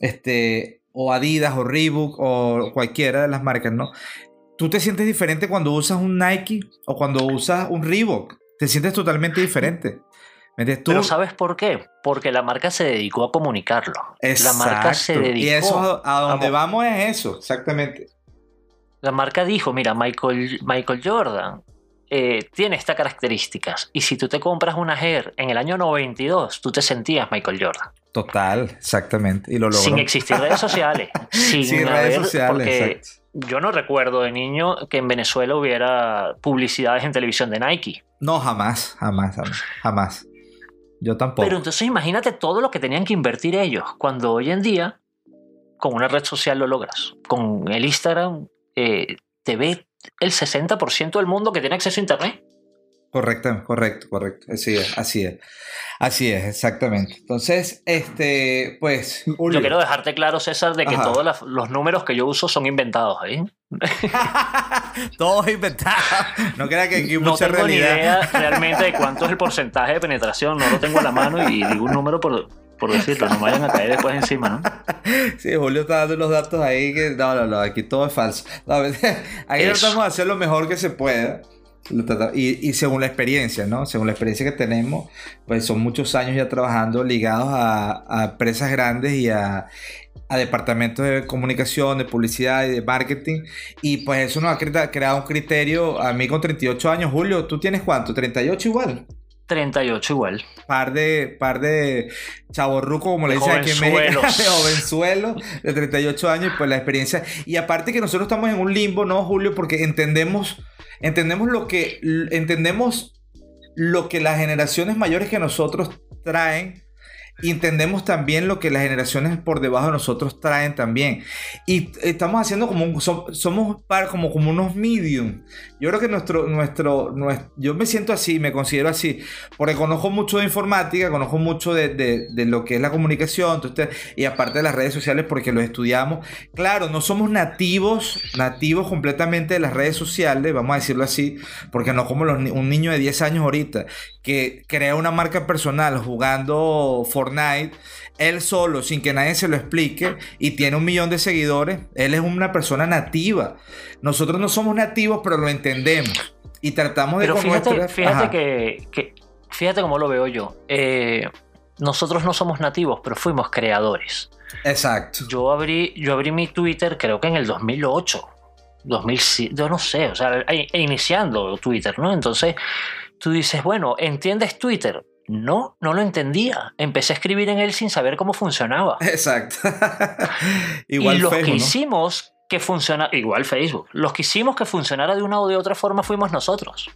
este, o Adidas o Reebok o cualquiera de las marcas, ¿no? Tú te sientes diferente cuando usas un Nike o cuando usas un Reebok. Te sientes totalmente diferente. Pero ¿sabes por qué? Porque la marca se dedicó a comunicarlo. La marca se dedicó. Y eso a donde vamos es eso, exactamente. La marca dijo: Mira, Michael, Michael Jordan eh, tiene estas características. Y si tú te compras una Air en el año 92, tú te sentías Michael Jordan. Total, exactamente. Y lo logró. Sin existir redes sociales. [LAUGHS] sin, redes sociales, Yo no recuerdo de niño que en Venezuela hubiera publicidades en televisión de Nike. No, jamás, jamás, jamás. jamás. Yo tampoco. Pero entonces imagínate todo lo que tenían que invertir ellos, cuando hoy en día con una red social lo logras. Con el Instagram eh, te ve el 60% del mundo que tiene acceso a Internet. Correcto, correcto, correcto. Así es, así es. Así es, exactamente. Entonces, este, pues. Yo quiero dejarte claro, César, de que todos los números que yo uso son inventados ahí. [LAUGHS] todos inventados. No crea que aquí no tengo ni idea realmente de cuánto es el porcentaje de penetración. No lo tengo en la mano y digo un número por, por decirlo. No vayan a caer después encima, ¿no? [LAUGHS] Sí, Julio está dando unos datos ahí que. No, no, no, aquí todo es falso. aquí [LAUGHS] tratamos de hacer lo mejor que se pueda. Y, según la experiencia, ¿no? Según la experiencia que tenemos, pues son muchos años ya trabajando ligados a, empresas grandes y a, departamentos de comunicación, de publicidad y de marketing. Y pues eso nos ha creado un criterio. A mí con 38 años, Julio, ¿tú tienes cuánto? ¿38 igual? 38 igual. Par de, par de chaborruco, como le dicen aquí en México, [LAUGHS] de jovenzuelo, de 38 años, y pues la experiencia. Y aparte que nosotros estamos en un limbo, ¿no, Julio? Porque entendemos entendemos lo que entendemos lo que las generaciones mayores que nosotros traen y entendemos también lo que las generaciones por debajo de nosotros traen también. Y estamos haciendo como, somos como, como unos medium. Yo creo que nuestro, nuestro, yo me siento así, me considero así, porque conozco mucho de informática, conozco mucho de, de, lo que es la comunicación, y aparte de las redes sociales porque lo estudiamos. Claro, no somos nativos, nativos completamente de las redes sociales, vamos a decirlo así, porque no como un niño de 10 años ahorita, que crea una marca personal jugando Fortnite, él solo, sin que nadie se lo explique, y tiene un millón de seguidores, él es una persona nativa. Nosotros no somos nativos, pero lo entendemos. Y tratamos de... Pero fíjate, fíjate que, fíjate cómo lo veo yo. Eh, nosotros no somos nativos, pero fuimos creadores. Exacto. Yo abrí, yo abrí mi Twitter creo que en el 2008. 2007, yo no sé, o sea, iniciando Twitter, ¿no? Entonces, tú dices, bueno, ¿entiendes Twitter? No, no lo entendía. Empecé a escribir en él sin saber cómo funcionaba. Exacto. [LAUGHS] igual y los que hicimos que funciona, igual Facebook, los que hicimos que funcionara de una o de otra forma fuimos nosotros.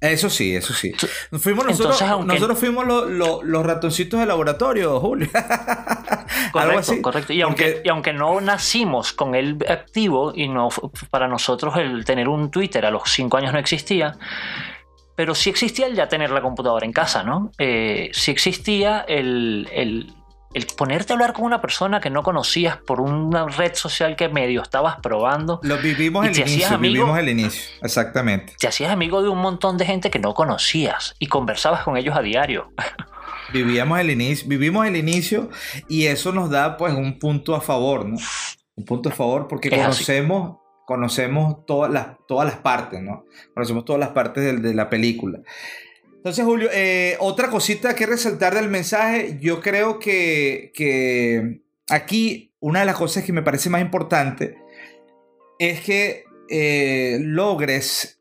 Eso sí, eso sí. Fuimos nosotros, nosotros fuimos los ratoncitos de laboratorio, Julio. [LAUGHS] correcto, correcto. Y aunque, y aunque no nacimos con él activo y no para nosotros el tener un Twitter a los cinco años no existía, pero sí existía el ya tener la computadora en casa, ¿no? Eh, sí existía el, el, el, ponerte a hablar con una persona que no conocías por una red social que medio estabas probando. Lo vivimos el inicio, vivimos el inicio, exactamente. Te hacías amigo de un montón de gente que no conocías y conversabas con ellos a diario. [LAUGHS] Vivíamos el inicio, vivimos el inicio y eso nos da pues un punto a favor, ¿no? Un punto a favor porque conocemos conocemos todas las, todas las partes, ¿no? Conocemos todas las partes de, la película. Entonces, Julio, eh, otra cosita que resaltar del mensaje, yo creo que, que, aquí una de las cosas que me parece más importante es que eh, logres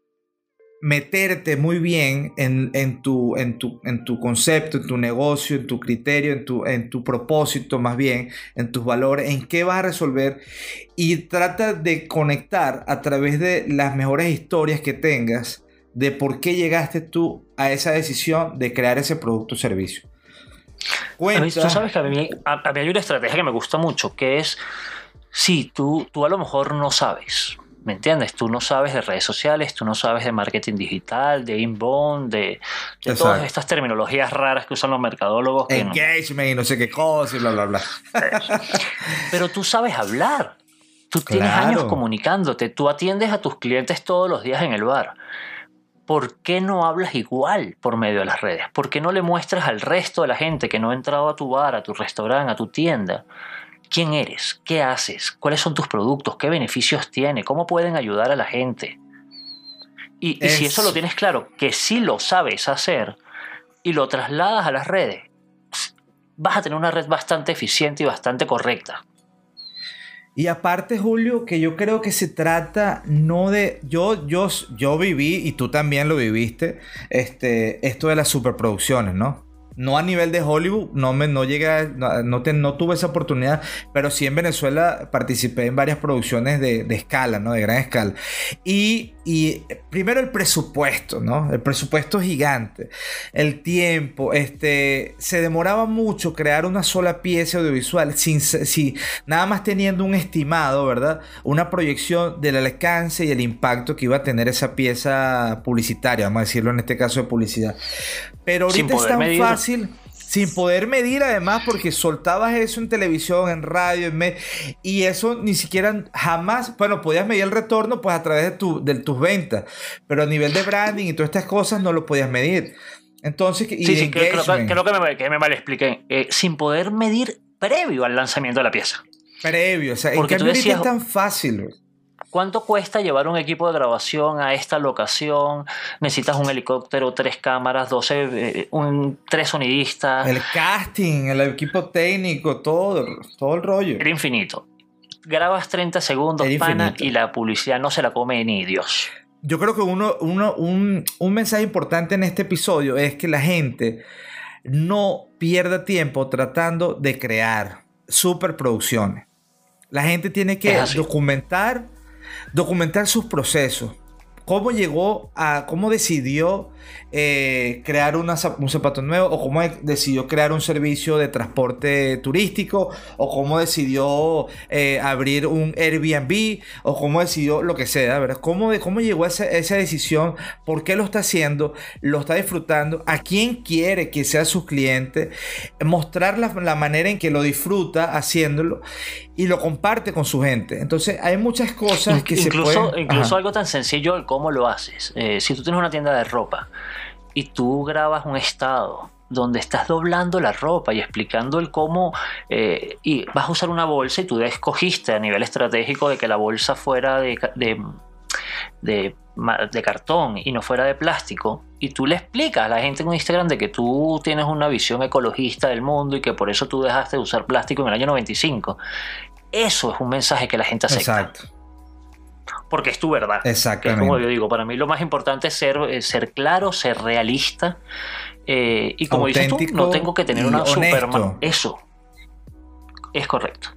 meterte muy bien en, tu, en, tu, en tu concepto, en tu negocio, en tu criterio, en tu, en tu propósito más bien, en tus valores, en qué vas a resolver y trata de conectar a través de las mejores historias que tengas de por qué llegaste tú a esa decisión de crear ese producto o servicio. Cuenta. Tú sabes que a mí, a mí hay una estrategia que me gusta mucho, que es, sí, tú, tú a lo mejor no sabes, ¿Me entiendes? Tú no sabes de redes sociales, tú no sabes de marketing digital, de inbound, de, todas estas terminologías raras que usan los mercadólogos. Engagement y no sé qué cosa y bla, bla, bla. [LAUGHS] Pero tú sabes hablar. Tú tienes años comunicándote. Tú atiendes a tus clientes todos los días en el bar. ¿Por qué no hablas igual por medio de las redes? ¿Por qué no le muestras al resto de la gente que no ha entrado a tu bar, a tu restaurante, a tu tienda? Quién eres, qué haces, cuáles son tus productos, qué beneficios tiene, cómo pueden ayudar a la gente. Y, si eso lo tienes claro, que sí lo sabes hacer y lo trasladas a las redes, vas a tener una red bastante eficiente y bastante correcta. Y aparte, Julio, que yo creo que se trata no de. Yo, yo, yo viví, y tú también lo viviste, este, esto de las superproducciones, ¿no? No a nivel de Hollywood, no, me, no no, no, tuve esa oportunidad, pero sí en Venezuela participé en varias producciones de, escala, ¿no? De gran escala. Y, y, primero el presupuesto, ¿no? El presupuesto gigante, el tiempo, este, se demoraba mucho crear una sola pieza audiovisual, sin, si, nada más teniendo un estimado, ¿verdad? Una proyección del alcance y el impacto que iba a tener esa pieza publicitaria, vamos a decirlo en este caso de publicidad. Pero ahorita es tan fácil sin poder medir además porque soltabas eso en televisión, en radio, en y eso ni siquiera jamás, bueno, podías medir el retorno pues a través de, tu, de tus ventas, pero a nivel de branding y todas estas cosas no lo podías medir. Entonces, sí, sí, creo, que, me, que me mal expliqué, eh, sin poder medir previo al lanzamiento de la pieza. Previo, o sea, porque en cambio ahorita es tan fácil. ¿Cuánto cuesta llevar un equipo de grabación a esta locación? Necesitas un helicóptero, tres cámaras, 12, eh, un, tres sonidistas. El casting, el equipo técnico, todo, todo el rollo. Era infinito. Grabas 30 segundos, pana, y la publicidad no se la come ni Dios. Yo creo que uno, uno, un, un mensaje importante en este episodio es que la gente no pierda tiempo tratando de crear superproducciones. La gente tiene que documentar documentar sus procesos. ¿Cómo llegó a, cómo decidió eh, crear un zapato nuevo o cómo decidió crear un servicio de transporte turístico o cómo decidió eh, abrir un Airbnb o cómo decidió lo que sea, ¿verdad? ¿Cómo, cómo llegó a esa, decisión? ¿Por qué lo está haciendo? ¿Lo está disfrutando? ¿A quién quiere que sea su cliente? Mostrar la, manera en que lo disfruta haciéndolo y lo comparte con su gente. Entonces hay muchas cosas que se pueden... Incluso algo tan sencillo el cómo lo haces. Eh, si tú tienes una tienda de ropa, y tú grabas un estado donde estás doblando la ropa y explicando el cómo eh, y vas a usar una bolsa y tú escogiste a nivel estratégico de que la bolsa fuera de, de, de, cartón y no fuera de plástico y tú le explicas a la gente en Instagram de que tú tienes una visión ecologista del mundo y que por eso tú dejaste de usar plástico en el año 95 eso es un mensaje que la gente acepta Exacto. Porque es tu verdad. Exactamente. como yo digo, para mí lo más importante es ser, eh, ser claro, ser realista. Eh, y como dices tú, no tengo que tener una Superman. Eso. Es correcto.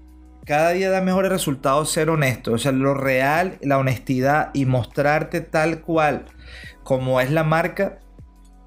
Cada día da mejores resultados ser honesto. O sea, lo real, la honestidad y mostrarte tal cual como es la marca,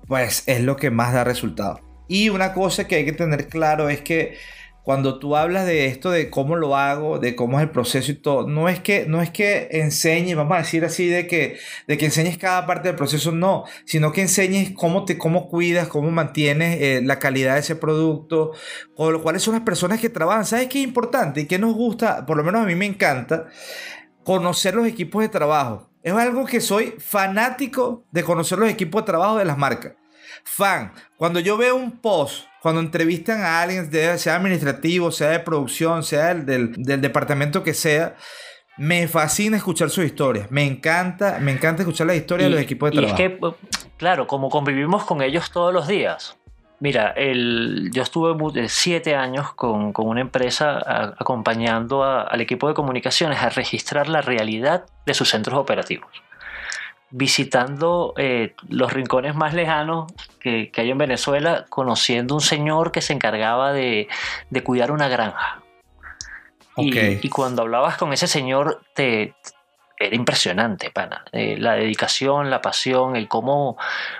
pues es lo que más da resultado. Y una cosa que hay que tener claro es que cuando tú hablas de esto, de cómo lo hago, de cómo es el proceso y todo, no es que, no es que enseñes, vamos a decir así, de que, de que enseñes cada parte del proceso, no, sino que enseñes cómo te, cómo cuidas, cómo mantienes eh, la calidad de ese producto, o cuáles son las personas que trabajan. ¿Sabes qué es importante y qué nos gusta? Por lo menos a mí me encanta conocer los equipos de trabajo. Es algo que soy fanático de conocer los equipos de trabajo de las marcas. Fan. Cuando yo veo un post cuando entrevistan a alguien, sea administrativo, sea de producción, sea del, departamento que sea, me fascina escuchar sus historias. Me encanta, me encanta escuchar las historias de los equipos de trabajo. Y es que, claro, como convivimos con ellos todos los días. Mira, el, yo estuve siete años con, una empresa acompañando al equipo de comunicaciones a registrar la realidad de sus centros operativos visitando eh, los rincones más lejanos que, hay en Venezuela, conociendo un señor que se encargaba de, cuidar una granja. Y, cuando hablabas con ese señor, te, era impresionante, pana. Eh, la dedicación, la pasión, el cómo,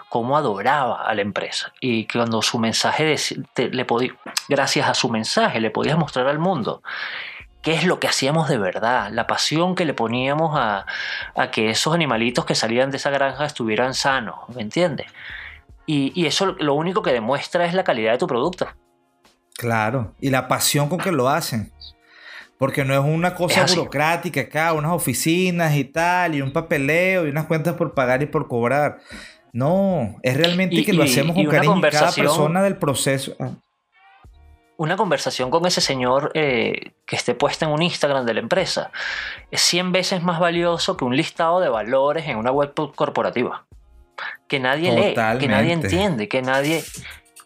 cómo adoraba a la empresa. Y cuando su mensaje, le gracias a su mensaje, le podías mostrar al mundo qué es lo que hacíamos de verdad, la pasión que le poníamos a, que esos animalitos que salían de esa granja estuvieran sanos, ¿me entiendes? Y, eso lo único que demuestra es la calidad de tu producto. Claro, y la pasión con que lo hacen. Porque no es una cosa burocrática acá, unas oficinas y tal, y un papeleo y unas cuentas por pagar y por cobrar. No, es realmente que lo hacemos con cariño cada persona del proceso. Ah una conversación con ese señor eh, que esté puesta en un Instagram de la empresa es 100 veces más valioso que un listado de valores en una web corporativa. Que nadie lee, que nadie entiende, que nadie...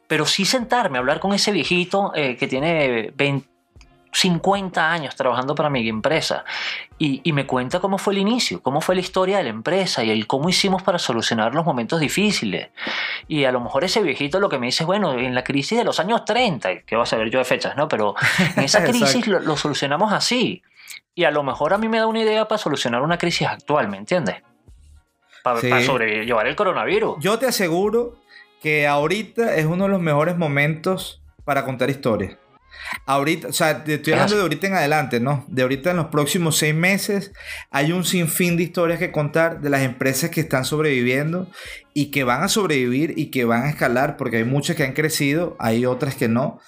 Pero sí sentarme a hablar con ese viejito eh, que tiene 20, 50 años trabajando para mi empresa y, me cuenta cómo fue el inicio, cómo fue la historia de la empresa y el cómo hicimos para solucionar los momentos difíciles. Y a lo mejor ese viejito lo que me dice es, bueno, en la crisis de los años 30, que vas a ver yo de fechas, ¿no? Pero en esa [LAUGHS] crisis lo, solucionamos así. Y a lo mejor a mí me da una idea para solucionar una crisis actual, ¿me entiendes? Para, para sobrellevar el coronavirus. Yo te aseguro que ahorita es uno de los mejores momentos para contar historias. Ahorita, o sea, estoy hablando de ahorita en adelante, ¿no? De ahorita en los próximos seis meses hay un sinfín de historias que contar de las empresas que están sobreviviendo y que van a sobrevivir y que van a escalar, porque hay muchas que han crecido, hay otras que no.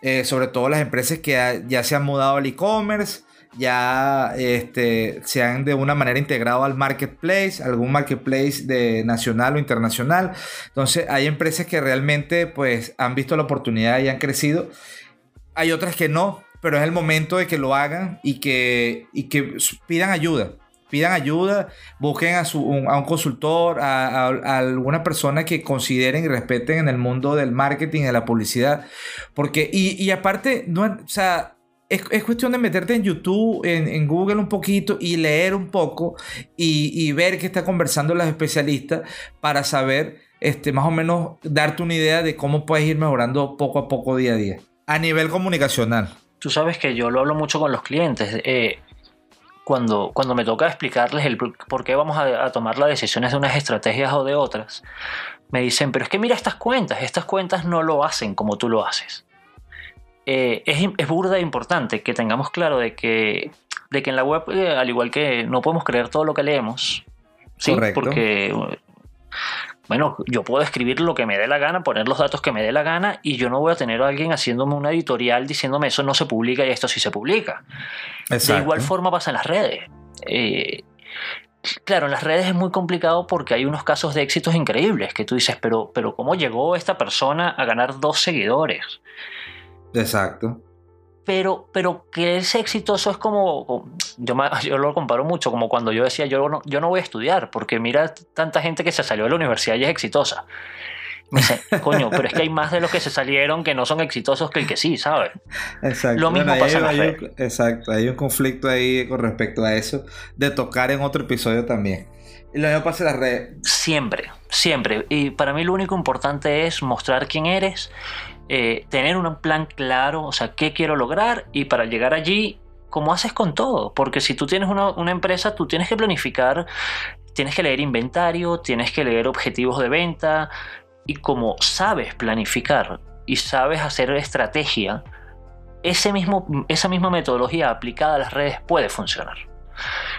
Eh, sobre todo las empresas que ya se han mudado al e-commerce, ya este, se han de una manera integrado al marketplace, algún marketplace de nacional o internacional. Entonces hay empresas que realmente pues han visto la oportunidad y han crecido hay otras que no, pero es el momento de que lo hagan y que, y que pidan ayuda. Pidan ayuda, busquen a, su, un, a un consultor, a, alguna persona que consideren y respeten en el mundo del marketing, de la publicidad. Porque, y, aparte, no, o sea, es, cuestión de meterte en YouTube, en, Google un poquito y leer un poco y, y ver qué está conversando las especialistas para saber, este, más o menos, darte una idea de cómo puedes ir mejorando poco a poco día a día. A nivel comunicacional. Tú sabes que yo lo hablo mucho con los clientes. Eh, cuando, cuando me toca explicarles el por qué vamos a, tomar las decisiones de unas estrategias o de otras, me dicen, pero es que mira estas cuentas, estas cuentas no lo hacen como tú lo haces. Eh, es, es, burda e importante que tengamos claro de que, de que en la web, eh, al igual que no podemos creer todo lo que leemos, ¿sí? porque bueno, yo puedo escribir lo que me dé la gana, poner los datos que me dé la gana y yo no voy a tener a alguien haciéndome una editorial diciéndome eso no se publica y esto sí se publica. De igual forma pasa en las redes. Eh, claro, en las redes es muy complicado porque hay unos casos de éxitos increíbles que tú dices, pero, pero ¿cómo llegó esta persona a ganar dos seguidores? Exacto pero, pero que es exitoso es como, yo, [LAUGHS] yo lo comparo mucho, como cuando yo decía, yo no, yo no voy a estudiar, porque mira tanta gente que se salió de la universidad y es exitosa. Me dice, [LAUGHS] coño, pero es que hay más de los que se salieron que no son exitosos que el que sí, ¿sabes? Exacto. Lo mismo Bueno, pasa en las hay redes. un- exacto, hay un conflicto ahí con respecto a eso, de tocar en otro episodio también. Y lo mismo pasa en las redes. Siempre, siempre. Y para mí lo único importante es mostrar quién eres, eh, tener un plan claro, o sea, qué quiero lograr y para llegar allí, como haces con todo. Porque si tú tienes una, una empresa, tú tienes que planificar, tienes que leer inventario, tienes que leer objetivos de venta y como sabes planificar y sabes hacer estrategia, ese mismo, esa misma metodología aplicada a las redes puede funcionar.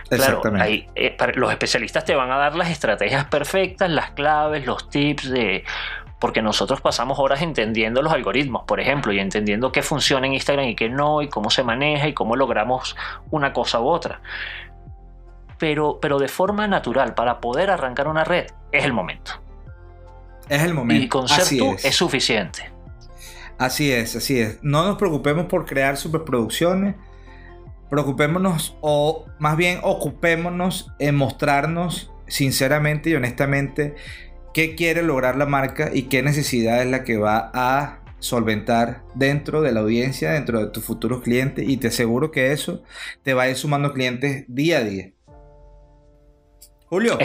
Claro, ahí, eh, para- los especialistas te van a dar las estrategias perfectas, las claves, los tips de... Porque nosotros pasamos horas entendiendo los algoritmos, por ejemplo, y entendiendo qué funciona en Instagram y qué no, y cómo se maneja y cómo logramos una cosa u otra. Pero, pero de forma natural, para poder arrancar una red, es el momento. Es el momento. Y con ser así tú es. es suficiente. Así es, así es. No nos preocupemos por crear superproducciones. Preocupémonos o más bien ocupémonos en mostrarnos sinceramente y honestamente qué quiere lograr la marca y qué necesidad es la que va a solventar dentro de la audiencia, dentro de tus futuros clientes y te aseguro que eso te va a ir sumando clientes día a día. Julio.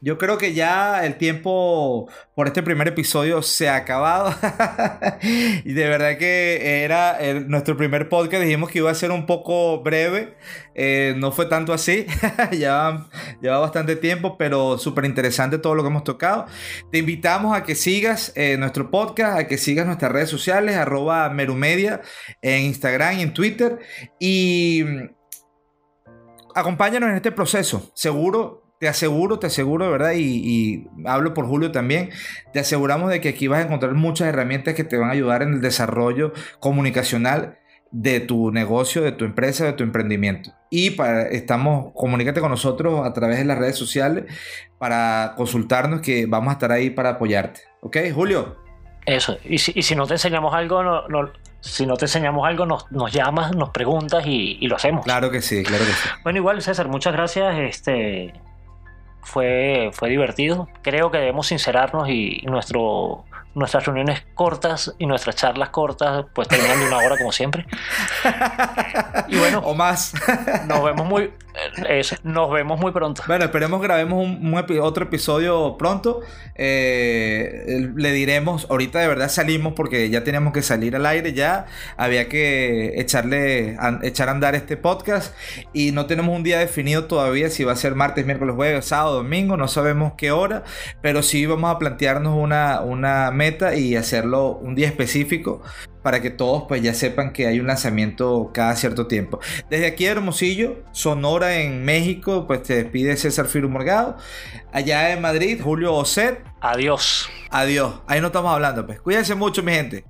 Yo, creo que ya el tiempo por este primer episodio se ha acabado. [LAUGHS] y de verdad que era nuestro primer podcast. Dijimos que iba a ser un poco breve. Eh, no fue tanto así. [LAUGHS] ya lleva bastante tiempo, pero súper interesante todo lo que hemos tocado. Te invitamos a que sigas eh, nuestro podcast, a que sigas nuestras redes sociales, arroba Merumedia en Instagram y en Twitter. Y mm, acompáñanos en este proceso. Seguro, te aseguro, te aseguro, de verdad, y, y hablo por Julio también, te aseguramos de que aquí vas a encontrar muchas herramientas que te van a ayudar en el desarrollo comunicacional de tu negocio, de tu empresa, de tu emprendimiento. Y para, estamos, comunícate con nosotros a través de las redes sociales para consultarnos que vamos a estar ahí para apoyarte. ¿Ok, Julio? Eso. Y si, y si no te enseñamos algo, no, no- si no te enseñamos algo, nos, nos llamas, nos preguntas y, y lo hacemos. Claro que sí, claro que sí. Bueno, igual, César, muchas gracias. Este fue, fue divertido. Creo que debemos sincerarnos y nuestro, nuestras reuniones cortas y nuestras charlas cortas, pues terminan de una hora como siempre. [LAUGHS] Y bueno, o más. nos vemos muy, eh, nos vemos muy pronto. Bueno, esperemos grabemos un, otro episodio pronto. Eh, le diremos, ahorita de verdad salimos porque ya teníamos que salir al aire, ya había que echarle, a- echar a andar este podcast y no tenemos un día definido todavía si va a ser martes, miércoles, jueves, sábado, domingo, no sabemos qué hora, pero sí vamos a plantearnos una, una meta y hacerlo un día específico para que todos pues ya sepan que hay un lanzamiento cada cierto tiempo. Desde aquí de Hermosillo, Sonora en México, pues te despide César Firu Morgado. Allá en Madrid, Julio Oset. Adiós. Adiós. Ahí no estamos hablando, pues. Cuídense mucho, mi gente.